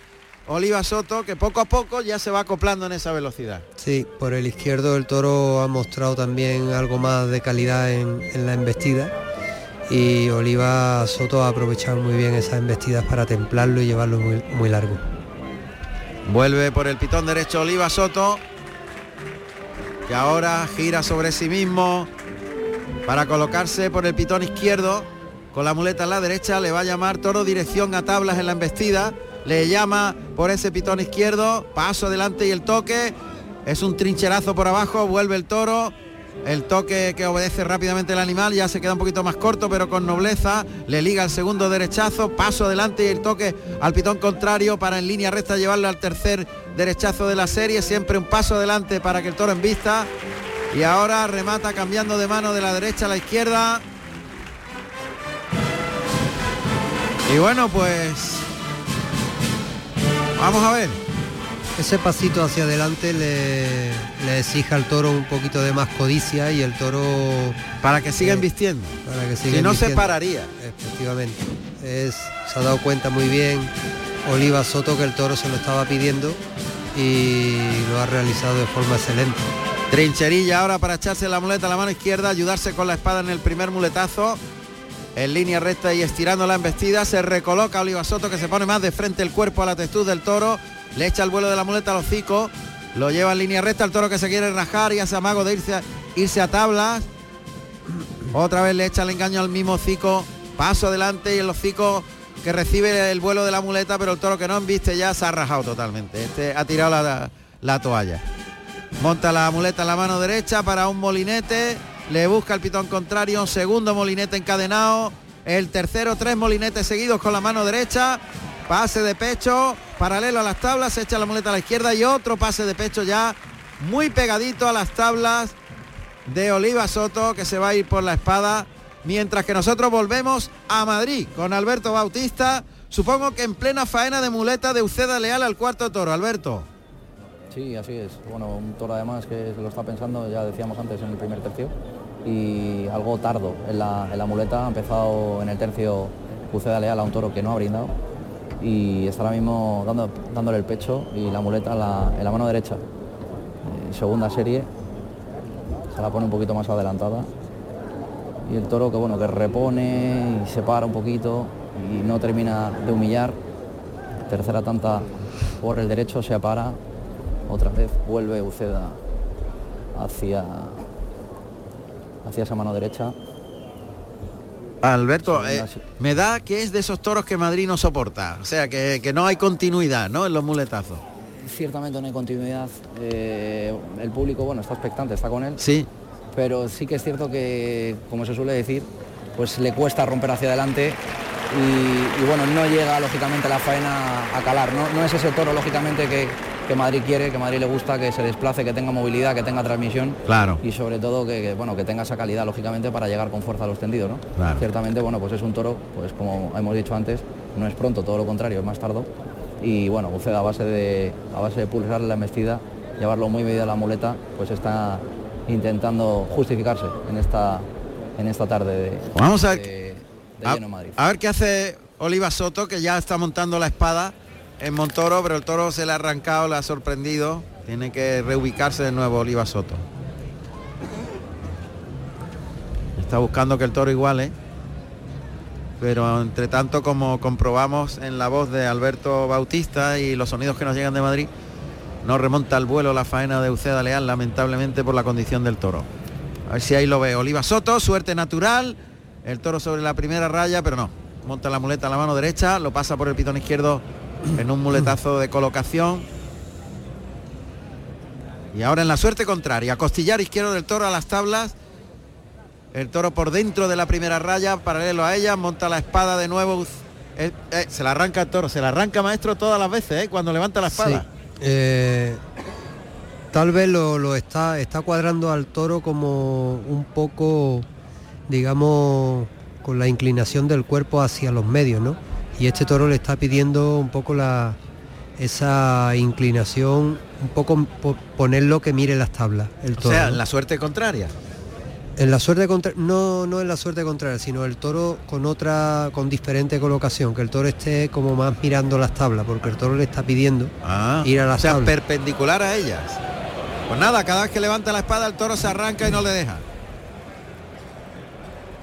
Oliva Soto, que poco a poco ya se va acoplando en esa velocidad. Sí, por el izquierdo el toro ha mostrado también algo más de calidad en, la embestida y Oliva Soto ha aprovechado muy bien esas embestidas para templarlo y llevarlo muy, muy largo. Vuelve por el pitón derecho Oliva Soto, que ahora gira sobre sí mismo, para colocarse por el pitón izquierdo. Con la muleta en la derecha le va a llamar toro dirección a tablas en la embestida. Le llama por ese pitón izquierdo paso adelante y el toque. Es un trincherazo por abajo vuelve el toro el toque que obedece rápidamente el animal ya se queda un poquito más corto pero con nobleza le liga el segundo derechazo paso adelante y el toque al pitón contrario para en línea recta llevarlo al tercer derechazo de la serie siempre un paso adelante para que el toro en vista y ahora remata cambiando de mano de la derecha a la izquierda. Y bueno, pues vamos a ver. Ese pasito hacia adelante le, le exige al toro un poquito de más codicia y el toro... Para que siga vistiendo. Para que si no se pararía. Efectivamente. Es, se ha dado cuenta muy bien Oliva Soto que el toro se lo estaba pidiendo y lo ha realizado de forma excelente. Trincherilla ahora para echarse la muleta a la mano izquierda, ayudarse con la espada en el primer muletazo. En línea recta y estirando la embestida, se recoloca Oliva Soto que se pone más de frente el cuerpo a la textura del toro, le echa el vuelo de la muleta al hocico, lo lleva en línea recta el toro que se quiere rajar y hace amago de irse a, irse a tablas. Otra vez le echa el engaño al mismo hocico, paso adelante y el hocico que recibe el vuelo de la muleta, pero el toro que no embiste ya se ha rajado totalmente. Este ha tirado la, la toalla. Monta la muleta en la mano derecha para un molinete. Le busca el pitón contrario. Segundo molinete encadenado. El tercero, tres molinetes seguidos con la mano derecha. Pase de pecho, paralelo a las tablas, se echa la muleta a la izquierda y otro pase de pecho ya muy pegadito a las tablas de Oliva Soto que se va a ir por la espada. Mientras que nosotros volvemos a Madrid con Alberto Bautista, supongo que en plena faena de muleta de Uceda Leal al cuarto toro. Alberto. Sí, así es. Bueno, un toro además que se lo está pensando, ya decíamos antes, en el primer tercio. Y algo tardo en la, muleta. Ha empezado en el tercio Puceda Leal a un toro que no ha brindado. Y está ahora mismo dándole el pecho y la muleta en la, mano derecha. Eh, segunda serie. se la pone un poquito más adelantada. Y el toro que bueno, que repone y se para un poquito y no termina de humillar. Tercera tanta por el derecho, se para. Otra vez vuelve Uceda hacia, hacia esa mano derecha. Alberto, eh, me da que es de esos toros que Madrid no soporta. O sea, que, que no hay continuidad, ¿no? En los muletazos. Ciertamente no hay continuidad. Eh, el público, bueno, está expectante, está con él. Sí. Pero sí que es cierto que, como se suele decir, pues le cuesta romper hacia adelante y, y bueno, no llega lógicamente la faena a calar. No, no es ese toro, lógicamente, que, que Madrid quiere, que Madrid le gusta, que se desplace, que tenga movilidad, que tenga transmisión. Claro. Y sobre todo que, que, bueno, que tenga esa calidad, lógicamente, para llegar con fuerza a los tendidos, ¿no? Claro. Ciertamente, bueno, pues es un toro, pues como hemos dicho antes, no es pronto, todo lo contrario, es más tardo. Y bueno, Buceda a base de, a base de pulsarle la embestida, llevarlo muy medida a la muleta, pues está intentando justificarse en esta, en esta tarde de, Vamos a de- de lleno en Madrid. a ver qué hace Oliva Soto, que ya está montando la espada en Montoro, pero el toro se le ha arrancado, le ha sorprendido. Tiene que reubicarse de nuevo Oliva Soto. Está buscando que el toro iguale. Pero entre tanto, como comprobamos en la voz de Alberto Bautista y los sonidos que nos llegan de Madrid, no remonta al vuelo la faena de Uceda Leal, lamentablemente por la condición del toro. A ver si ahí lo ve. Oliva Soto, suerte natural. El toro sobre la primera raya, pero no. Monta la muleta a la mano derecha, lo pasa por el pitón izquierdo en un muletazo de colocación. Y ahora en la suerte contraria, costillar izquierdo del toro a las tablas. El toro por dentro de la primera raya, paralelo a ella, monta la espada de nuevo. Eh, eh, se la arranca el toro, se la arranca maestro todas las veces, eh, cuando levanta la espada. Tal vez lo, lo está, está cuadrando al toro como un poco, digamos, con la inclinación del cuerpo hacia los medios, ¿no? Y este toro le está pidiendo un poco la, esa inclinación, un poco po- ponerlo que mire las tablas. El O toro, sea, ¿no? en la suerte contraria. En la suerte contra no, no en la suerte contraria, sino el toro con otra, con diferente colocación, que el toro esté como más mirando las tablas, porque el toro le está pidiendo Ah, ir a las o sea, tablas. perpendicular a ellas. Pues nada, cada vez que levanta la espada el toro se arranca y no le deja.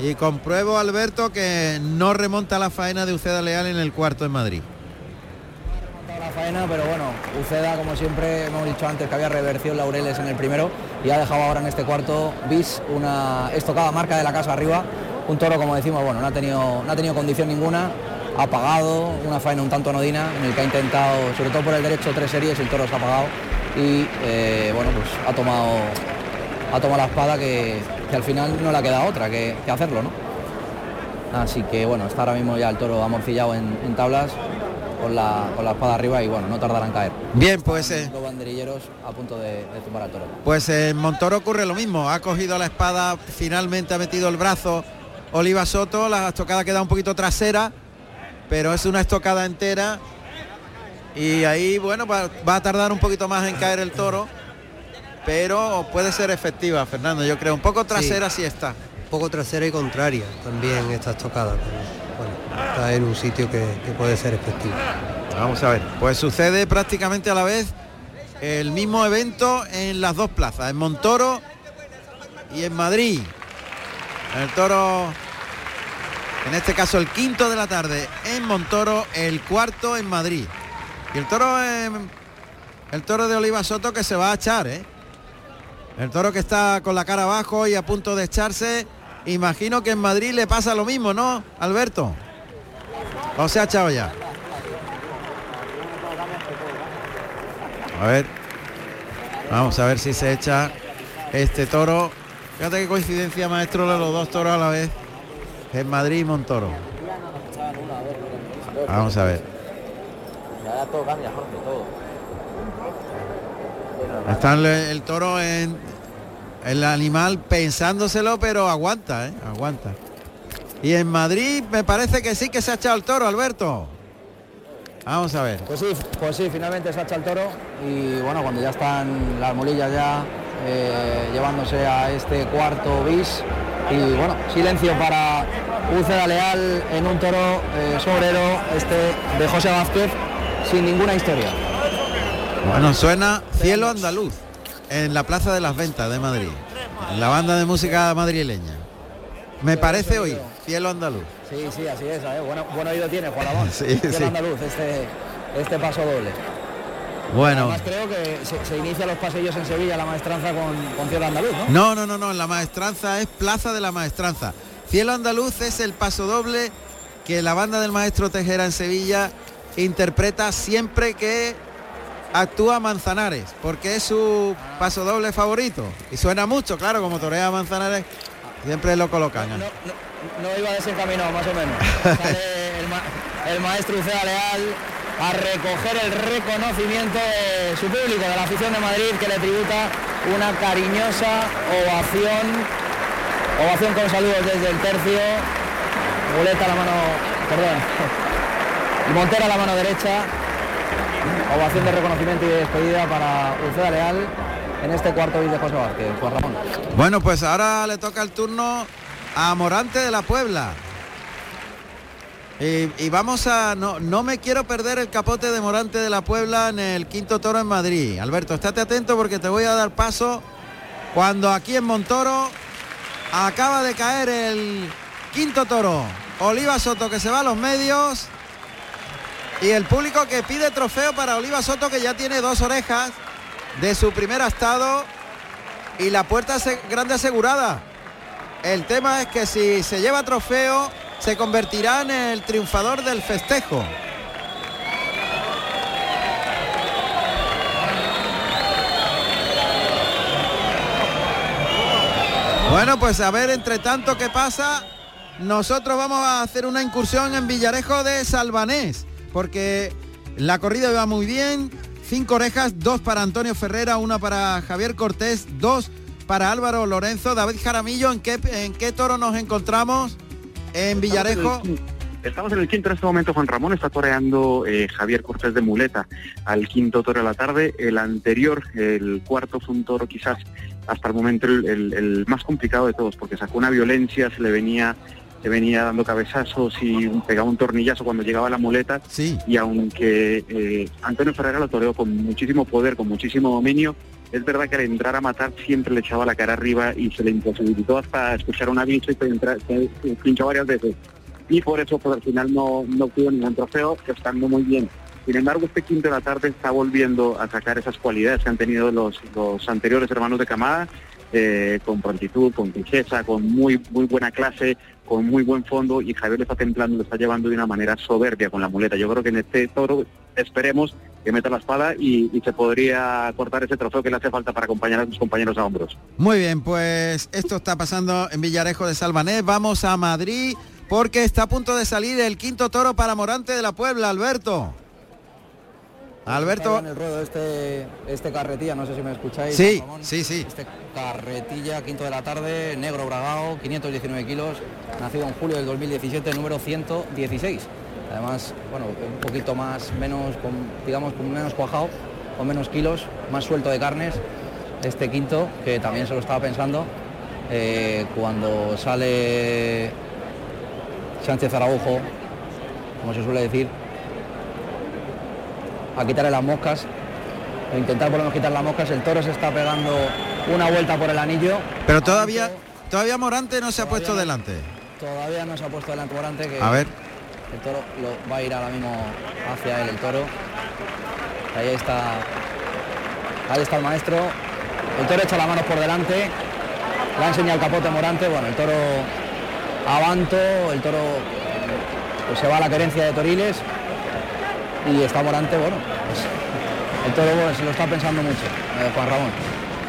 Y compruebo, Alberto, que no remonta la faena de Uceda Leal en el cuarto en Madrid. la faena, pero bueno, Uceda, como siempre hemos dicho antes, que había reversión Laureles en el primero y ha dejado ahora en este cuarto bis una estocada marca de la casa arriba. Un toro, como decimos, bueno, no ha tenido, no ha tenido condición ninguna, ha pagado una faena un tanto anodina en el que ha intentado, sobre todo por el derecho, tres series, el toro se ha pagado y eh, bueno, pues ha tomado, ha tomado la espada que, que al final no le ha quedado otra que, que hacerlo, ¿no? Así que bueno, está ahora mismo ya el toro amorcillado en, en tablas con la, con la espada arriba y bueno, no tardará en caer. Bien, pues eh, Los banderilleros a punto de, de tumbar al toro. Pues en Montoro ocurre lo mismo. Ha cogido la espada, finalmente ha metido el brazo Oliva Soto. La estocada queda un poquito trasera, pero es una estocada entera. Y ahí, bueno, va, va a tardar un poquito más en caer el toro. Pero puede ser efectiva, Fernando. Yo creo, un poco trasera sí, está. Un poco trasera y contraria también esta estocada, pero bueno, está en un sitio que, que puede ser efectivo. Vamos a ver. Pues sucede prácticamente a la vez el mismo evento en las dos plazas, en Montoro y en Madrid. El toro, en este caso el quinto de la tarde en Montoro, el cuarto en Madrid. Y el toro, eh, el toro de Oliva Soto que se va a echar, ¿eh? El toro que está con la cara abajo y a punto de echarse. Imagino que en Madrid le pasa lo mismo, ¿no, Alberto? ¿O se ha echado ya? A ver. Vamos a ver si se echa este toro. Fíjate qué coincidencia, maestro, de los dos toros a la vez. En Madrid y Montoro. Vamos a ver. Ya todo cambia, Jorge, todo. Está el, el toro en el animal pensándoselo, pero aguanta, ¿eh? Aguanta. Y en Madrid me parece que sí que se ha echado el toro, Alberto. Vamos a ver. Pues sí, pues sí, finalmente se ha echado el toro y bueno, cuando ya están las molillas ya eh, llevándose a este cuarto bis y bueno, silencio para Uceda Leal en un toro eh, sobrero este de José Vázquez sin ninguna historia. Bueno, suena cielo andaluz. En la Plaza de las Ventas de Madrid, en la banda de música madrileña. Me parece hoy, cielo andaluz. Sí, sí, así es. ¿eh? Bueno, buen oído tiene Juan Ramón. Sí, Cielo sí. andaluz, este, este paso doble. Bueno. Además creo que se, se inicia los pasillos en Sevilla la maestranza con, con cielo andaluz, ¿no? No, no, no, no, la maestranza es Plaza de la Maestranza. Cielo Andaluz es el paso doble que la banda del maestro Tejera en Sevilla interpreta siempre que actúa Manzanares, porque es su paso doble favorito. Y suena mucho, claro, como torea Manzanares, siempre lo colocan. No, no iba desencaminado, más o menos. Sale el, ma- el maestro Uceda Leal a recoger el reconocimiento de su público, de la afición de Madrid, que le tributa una cariñosa ovación. Ovación con saludos desde el tercio. Muleta a la mano, perdón. Montera a la mano derecha. Ovación de reconocimiento y de despedida para Uceda Leal en este cuarto bis de José Vázquez, Juan Ramón. Bueno, pues ahora le toca el turno a Morante de la Puebla. Y, y vamos a... No, no me quiero perder el capote de Morante de la Puebla en el quinto toro en Madrid. Alberto, estate atento porque te voy a dar paso cuando aquí en Montoro acaba de caer el quinto toro. Oliva Soto que se va a los medios. Y el público que pide trofeo para Oliva Soto que ya tiene dos orejas de su primer estado y la puerta grande asegurada. El tema es que si se lleva trofeo se convertirá en el triunfador del festejo. Bueno, pues a ver entre tanto qué pasa. Nosotros vamos a hacer una incursión en Villarejo de Salvanés, porque la corrida va muy bien. Cinco orejas, dos para Antonio Ferrera, una para Javier Cortés, dos para Álvaro Lorenzo. David Jaramillo, ¿en qué, en qué toro nos encontramos? En Villarejo. Estamos en el quinto en este momento, Juan Ramón está toreando eh, Javier Cortés de Muleta al quinto toro de la tarde. El anterior, el cuarto, fue un toro quizás hasta el momento el, el- el más complicado de todos, porque sacó una violencia, se le venía se venía dando cabezazos y pegaba un tornillazo cuando llegaba la muleta. Y aunque eh, Antonio Ferrera lo toreó con muchísimo poder, con muchísimo dominio, es verdad que al entrar a matar siempre le echaba la cara arriba y se le imposibilitó hasta escuchar un aviso y se, entra- se- se pinchó varias veces y por eso pues, al final no, no obtuvo ningún trofeo, estando muy bien. Sin embargo, este quinto de la tarde está volviendo a sacar esas cualidades que han tenido los, los anteriores hermanos de Camada, eh, con prontitud, con fijeza, con muy, muy buena clase, con muy buen fondo, y Javier lo está templando, lo está llevando de una manera soberbia con la muleta. Yo creo que en este toro esperemos que meta la espada y, y se podría cortar ese trofeo que le hace falta para acompañar a sus compañeros a hombros. Muy bien, pues esto está pasando en Villarejo de Salvanés. Vamos a Madrid porque está a punto de salir el quinto toro para Morante de la Puebla, Alberto. Alberto. En el ruedo este, este carretilla, no sé si me escucháis. Sí, Ramón. sí, sí. Este carretilla, quinto de la tarde, negro bragao, 519 kilos, nacido en julio del 2017, número 116. Además, bueno, un poquito más, menos, con, digamos, con menos cuajado, con menos kilos, más suelto de carnes. Este quinto, que también se lo estaba pensando, eh, cuando sale Sánchez Araujo, como se suele decir, a quitarle las moscas, o intentar por lo menos quitar las moscas. El toro se está pegando una vuelta por el anillo. Pero todavía, todavía Morante no se ha puesto delante. Todavía no se ha puesto delante Morante que A ver. el toro lo va a ir ahora mismo hacia él el toro. Ahí está. Ahí está el maestro. El toro echa las manos por delante. Le ha enseñado el capote Morante. Bueno, el toro avanto, el toro pues, se va a la querencia de Toriles. Y está Morante, bueno, pues, el toro bueno, se lo está pensando mucho, eh, Juan Ramón.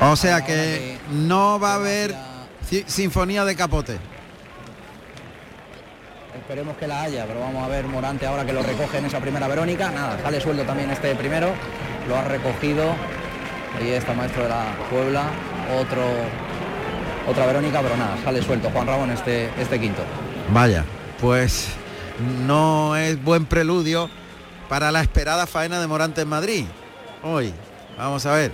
O sea que no va a haber sinfonía de capote. Esperemos que la haya, pero vamos a ver Morante ahora que lo recoge en esa primera Verónica. Nada, sale sueldo también este primero. Lo ha recogido. Ahí está maestro de la Puebla. Otro, otra Verónica, pero nada, sale suelto Juan Ramón este, este quinto. Vaya, pues no es buen preludio para la esperada faena de Morante en Madrid. Hoy, vamos a ver.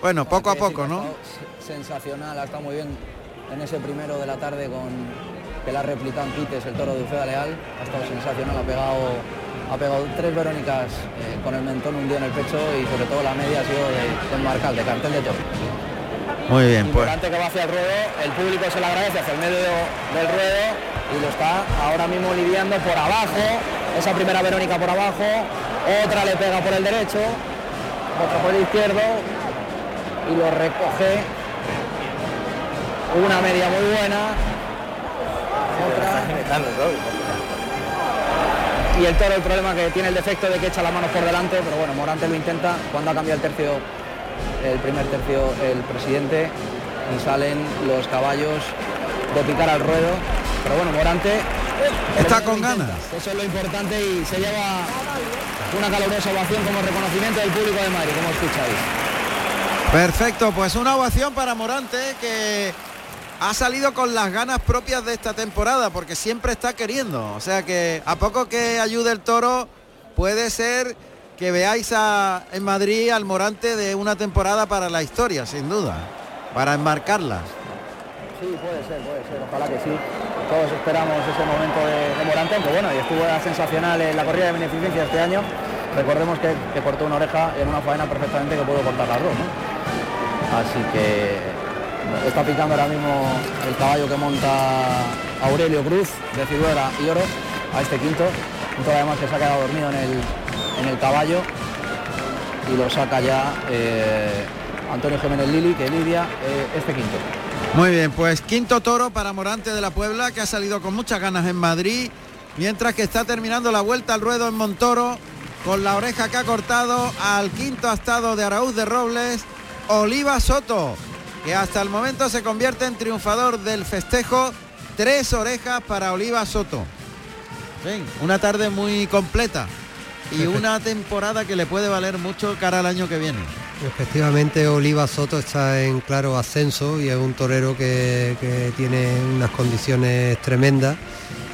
Bueno, poco a poco, ¿no? Sensacional, ha estado muy bien en ese primero de la tarde con que la Quites el toro de Uceda Leal. Ha estado sensacional, ha pegado ha pegado tres Verónicas eh, con el mentón hundido en el pecho y sobre todo la media ha sido de, de marcal, de cartel de toro. Muy bien, pues. Morante que va hacia el ruedo, el público se le agradece hacia el medio del ruedo y lo está ahora mismo lidiando por abajo, esa primera Verónica por abajo, otra le pega por el derecho, otra por el izquierdo y lo recoge. Una media muy buena, y el toro el problema que tiene el defecto de que echa las manos por delante, pero bueno, Morante lo intenta. Cuando ha cambiado el tercio, el primer tercio el presidente y salen los caballos de picar al ruedo. Pero bueno, Morante está con ganas. Eso es lo importante y se lleva una calurosa ovación como reconocimiento del público de Madrid, como escucháis. Perfecto, pues una ovación para Morante que ha salido con las ganas propias de esta temporada porque siempre está queriendo. O sea que a poco que ayude el toro puede ser que veáis a, en Madrid al Morante de una temporada para la historia, sin duda, para enmarcarla. Sí, puede ser, puede ser, ojalá que sí. Todos esperamos ese momento de, de Morante, aunque bueno, y estuvo sensacional en la corrida de beneficencia este año. Recordemos que, que cortó una oreja en una faena perfectamente que pudo cortar las dos, ¿no? Así que Está picando ahora mismo el caballo que monta Aurelio Cruz de Figuera y Oro a este quinto. Un además que se ha quedado dormido en el, en el caballo y lo saca ya eh, Antonio Jiménez Lili, que lidia eh, este quinto. Muy bien, pues quinto toro para Morante de la Puebla, que ha salido con muchas ganas en Madrid, mientras que está terminando la vuelta al ruedo en Montoro, con la oreja que ha cortado al quinto astado de Araúz de Robles, Oliva Soto que hasta el momento se convierte en triunfador del festejo. Tres orejas para Oliva Soto. una tarde muy completa y una temporada que le puede valer mucho cara al año que viene. Efectivamente, Oliva Soto está en claro ascenso y es un torero que, que tiene unas condiciones tremendas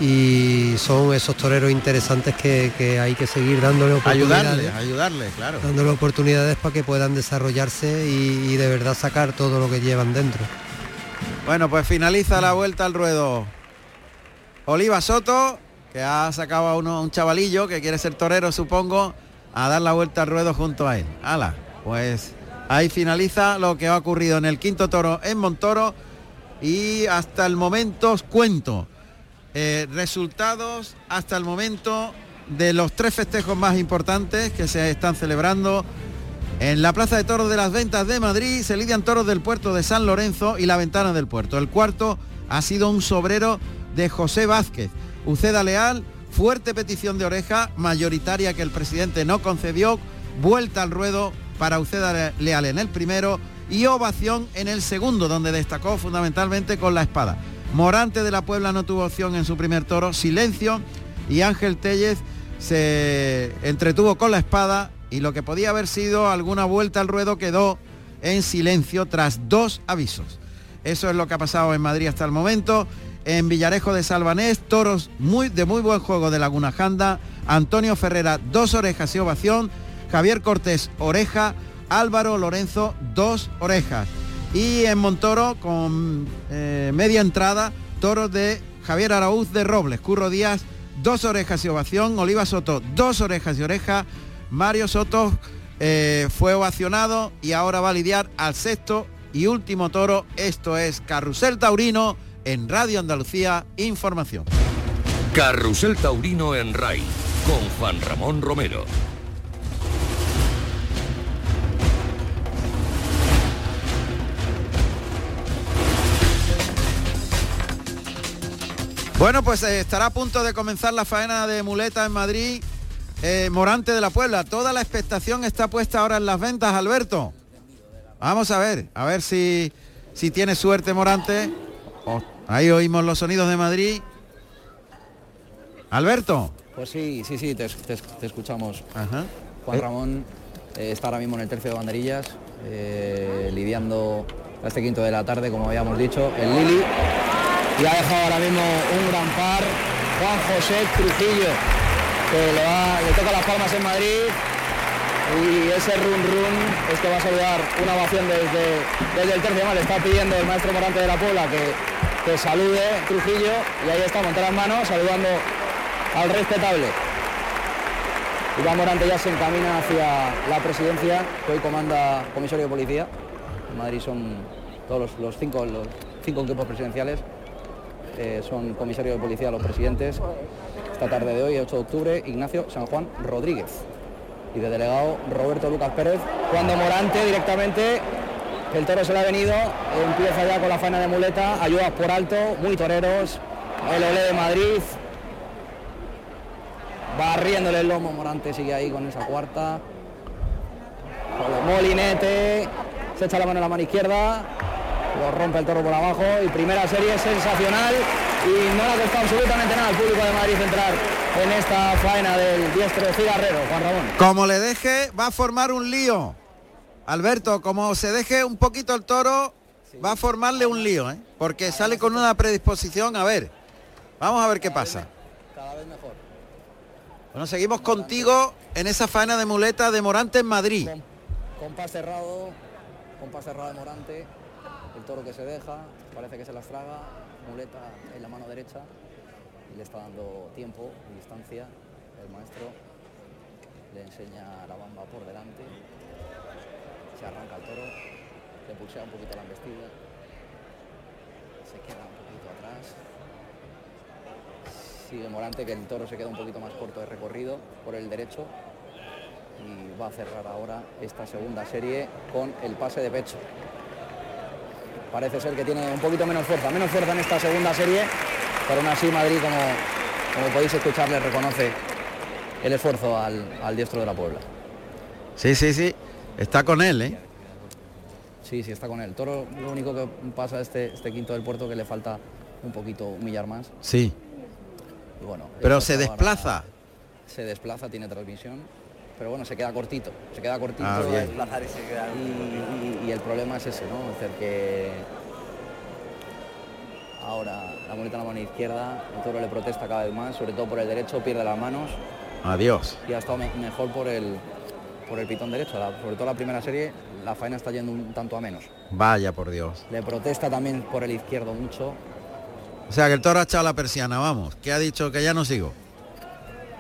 y son esos toreros interesantes que, hay que seguir dándole oportunidades. Ayudarle, ayudarle, claro. Dándole oportunidades para que puedan desarrollarse y, de verdad sacar todo lo que llevan dentro. Bueno, pues finaliza la vuelta al ruedo. Oliva Soto, que ha sacado a uno, un chavalillo que quiere ser torero, supongo, a dar la vuelta al ruedo junto a él. Ala, pues ahí finaliza lo que ha ocurrido en el quinto toro en Montoro y hasta el momento os cuento eh, resultados hasta el momento de los tres festejos más importantes que se están celebrando en la Plaza de Toros de las Ventas de Madrid. Se lidian toros del puerto de San Lorenzo y la ventana del puerto. El cuarto ha sido un sobrero de José Vázquez. Uceda Leal, fuerte petición de oreja, mayoritaria que el presidente no concedió, vuelta al ruedo para Uceda Leal en el primero y ovación en el segundo, donde destacó fundamentalmente con la espada. Morante de la Puebla no tuvo opción en su primer toro, silencio, y Ángel Tellez se entretuvo con la espada y lo que podía haber sido alguna vuelta al ruedo quedó en silencio tras dos avisos. Eso es lo que ha pasado en Madrid hasta el momento. En Villarejo de Salvanés, toros muy, de muy buen juego de Laguna Janda. Antonio Ferrera, dos orejas y ovación. Javier Cortés, oreja. Álvaro Lorenzo, dos orejas. Y en Montoro, con eh, media entrada, toros de Javier Araúz de Robles, Curro Díaz, dos orejas y ovación, Oliva Soto, dos orejas y oreja, Mario Soto eh, fue ovacionado y ahora va a lidiar al sexto y último toro. Esto es Carrusel Taurino en Radio Andalucía Información. Carrusel Taurino en RAI con Juan Ramón Romero. Bueno, pues eh, estará a punto de comenzar la faena de muleta en Madrid. Eh, Morante de la Puebla. Toda la expectación está puesta ahora en las ventas, Alberto. Vamos a ver, a ver si, si tiene suerte Morante. Oh, ahí oímos los sonidos de Madrid. Alberto. Pues sí, sí, sí, te, escuchamos. Juan Eh. Ramón eh, está ahora mismo en el tercio de banderillas, lidiando a este quinto de la tarde, como habíamos dicho, el Lili. Y ha dejado ahora mismo un gran par, Juan José Trujillo, que le, va- le toca las palmas en Madrid. Y ese run run es que va a saludar una ovación desde, desde el tercio. Le está pidiendo el maestro Morante de la Puebla que, que salude Trujillo. Y ahí está, montar las manos, saludando al respetable. Iván Morante ya se encamina hacia la presidencia, que hoy comanda comisario de policía. En Madrid son todos los, cinco, los cinco equipos presidenciales, eh, son comisarios de policía los presidentes. Esta tarde de hoy, 8 de octubre, Ignacio San Juan Rodríguez. Y de delegado Roberto Lucas Pérez. Cuando Morante directamente, el toro se le ha venido, empieza ya con la faena de muleta, ayudas por alto, muy toreros, el Olé de Madrid, barriéndole el lomo, Morante sigue ahí con esa cuarta. Molinete, se echa la mano en la mano izquierda, lo rompe el toro por abajo y primera serie sensacional y no le ha costado absolutamente nada al público de Madrid entrar en esta faena del diestro de cigarrero, Juan Ramón. Como le deje, va a formar un lío. Alberto, como se deje un poquito el toro, va a formarle un lío, ¿eh? porque sale con una predisposición. A ver, vamos a ver qué pasa. Cada vez mejor. Bueno, seguimos contigo en esa faena de muleta de Morante en Madrid. compás cerrado, compás cerrado de Morante, toro que se deja, parece que se las traga, muleta en la mano derecha y le está dando tiempo y distancia. El maestro le enseña la bamba por delante, se arranca el toro, le pulsea un poquito la embestida, se queda un poquito atrás, sigue Morante que el toro se queda un poquito más corto de recorrido por el derecho y va a cerrar ahora esta segunda serie con el pase de pecho. Parece ser que tiene un poquito menos fuerza, menos fuerza en esta segunda serie, pero aún así Madrid, como, como podéis escuchar, le reconoce el esfuerzo al, al diestro de la Puebla. Sí, sí, sí, está con él, ¿eh? Sí, sí, está con él. Toro, lo único que pasa este, este quinto del puerto que le falta un poquito humillar más. Sí. Y bueno, Pero se ahora desplaza. Se desplaza, tiene transmisión, pero bueno, se queda cortito, se queda cortito. Ah. Desplazar y se queda- y, y- y el problema es ese, ¿no? Es decir, que ahora la muleta en la mano izquierda, el toro le protesta cada vez más, sobre todo por el derecho, pierde las manos Adiós. y ha estado me- mejor por el, por el pitón derecho. La- sobre todo la primera serie, la faena está yendo un tanto a menos. Vaya por Dios. Le protesta también por el izquierdo mucho, O sea que el toro ha echado la persiana, vamos, que ha dicho que ya no sigo.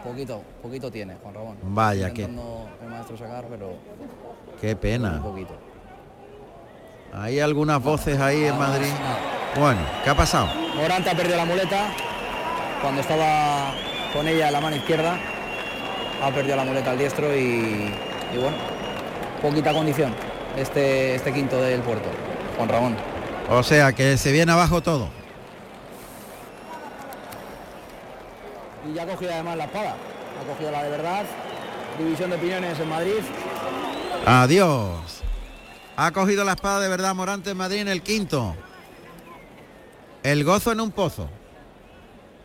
Poquito, poquito tiene Juan Ramón. Vaya, que- el maestro sacar, pero Qué un pena. poquito. Hay algunas voces ahí en Madrid. Bueno, ¿qué ha pasado? Morante ha perdido la muleta cuando estaba con ella en la mano izquierda. Ha perdido la muleta al diestro y, y bueno, poquita condición este, este quinto del puerto. Juan Ramón. O sea que se viene abajo todo. Y ya ha cogido además la espada. Ha cogido la de verdad. División de opiniones en Madrid. Adiós. Ha cogido la espada de verdad Morante en Madrid en el quinto. El gozo en un pozo.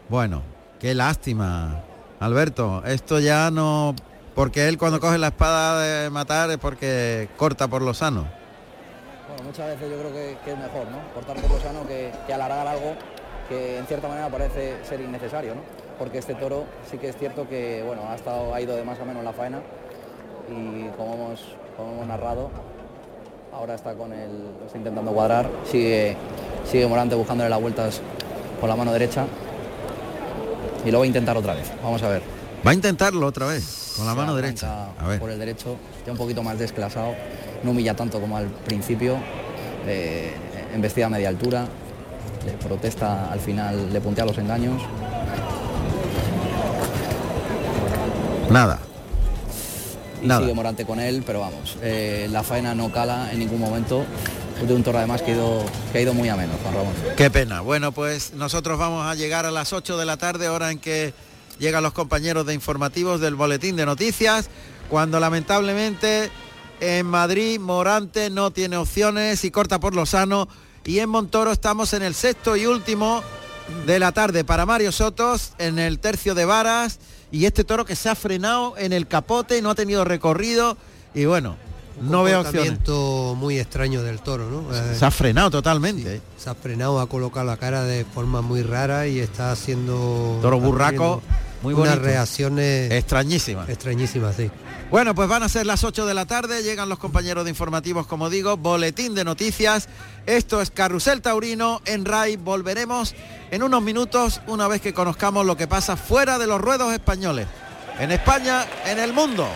Bueno, qué lástima, Alberto. Esto ya no... Porque él cuando coge la espada de matar es porque corta por lo sano. Bueno, muchas veces yo creo que, que es mejor, ¿no? Cortar por lo sano que, que alargar algo que en cierta manera parece ser innecesario, ¿no? Porque este toro sí que es cierto que, bueno, ha, estado, ha ido de más a menos la faena y como hemos, como hemos narrado, ahora está con el, está intentando cuadrar, sigue, sigue Morante buscándole las vueltas por la mano derecha y lo va a intentar otra vez. Vamos a ver. Va a intentarlo otra vez, con la Se mano derecha. A ver. Por el derecho, ya un poquito más desclasado, no humilla tanto como al principio, eh, embestida a media altura, le protesta al final, le puntea los engaños. Nada. Y Nada. sigue Morante con él, pero vamos, eh, la faena no cala en ningún momento. De un toro además que ha ido, que ha ido muy a menos, Juan Ramón. Qué pena. Bueno, pues nosotros vamos a llegar a las 8 de la tarde, hora en que llegan los compañeros de informativos del Boletín de Noticias, cuando lamentablemente en Madrid Morante no tiene opciones y corta por lo sano y en Montoro estamos en el sexto y último de la tarde para Mario Sotos en el tercio de varas y este toro que se ha frenado en el capote, no ha tenido recorrido y bueno, no veo opciones. muy extraño del toro, ¿no? Eh, Se ha frenado totalmente. ¿eh? se ha frenado, ha colocado la cara de forma muy rara y está haciendo Toro burraco, muy bonito. Unas reacciones extrañísimas. Extrañísimas, sí. Bueno, pues van a ser las 8 de la tarde, llegan los compañeros de informativos, como digo, boletín de noticias. Esto es Carrusel Taurino en RAI. Volveremos en unos minutos una vez que conozcamos lo que pasa fuera de los ruedos españoles, en España, en el mundo.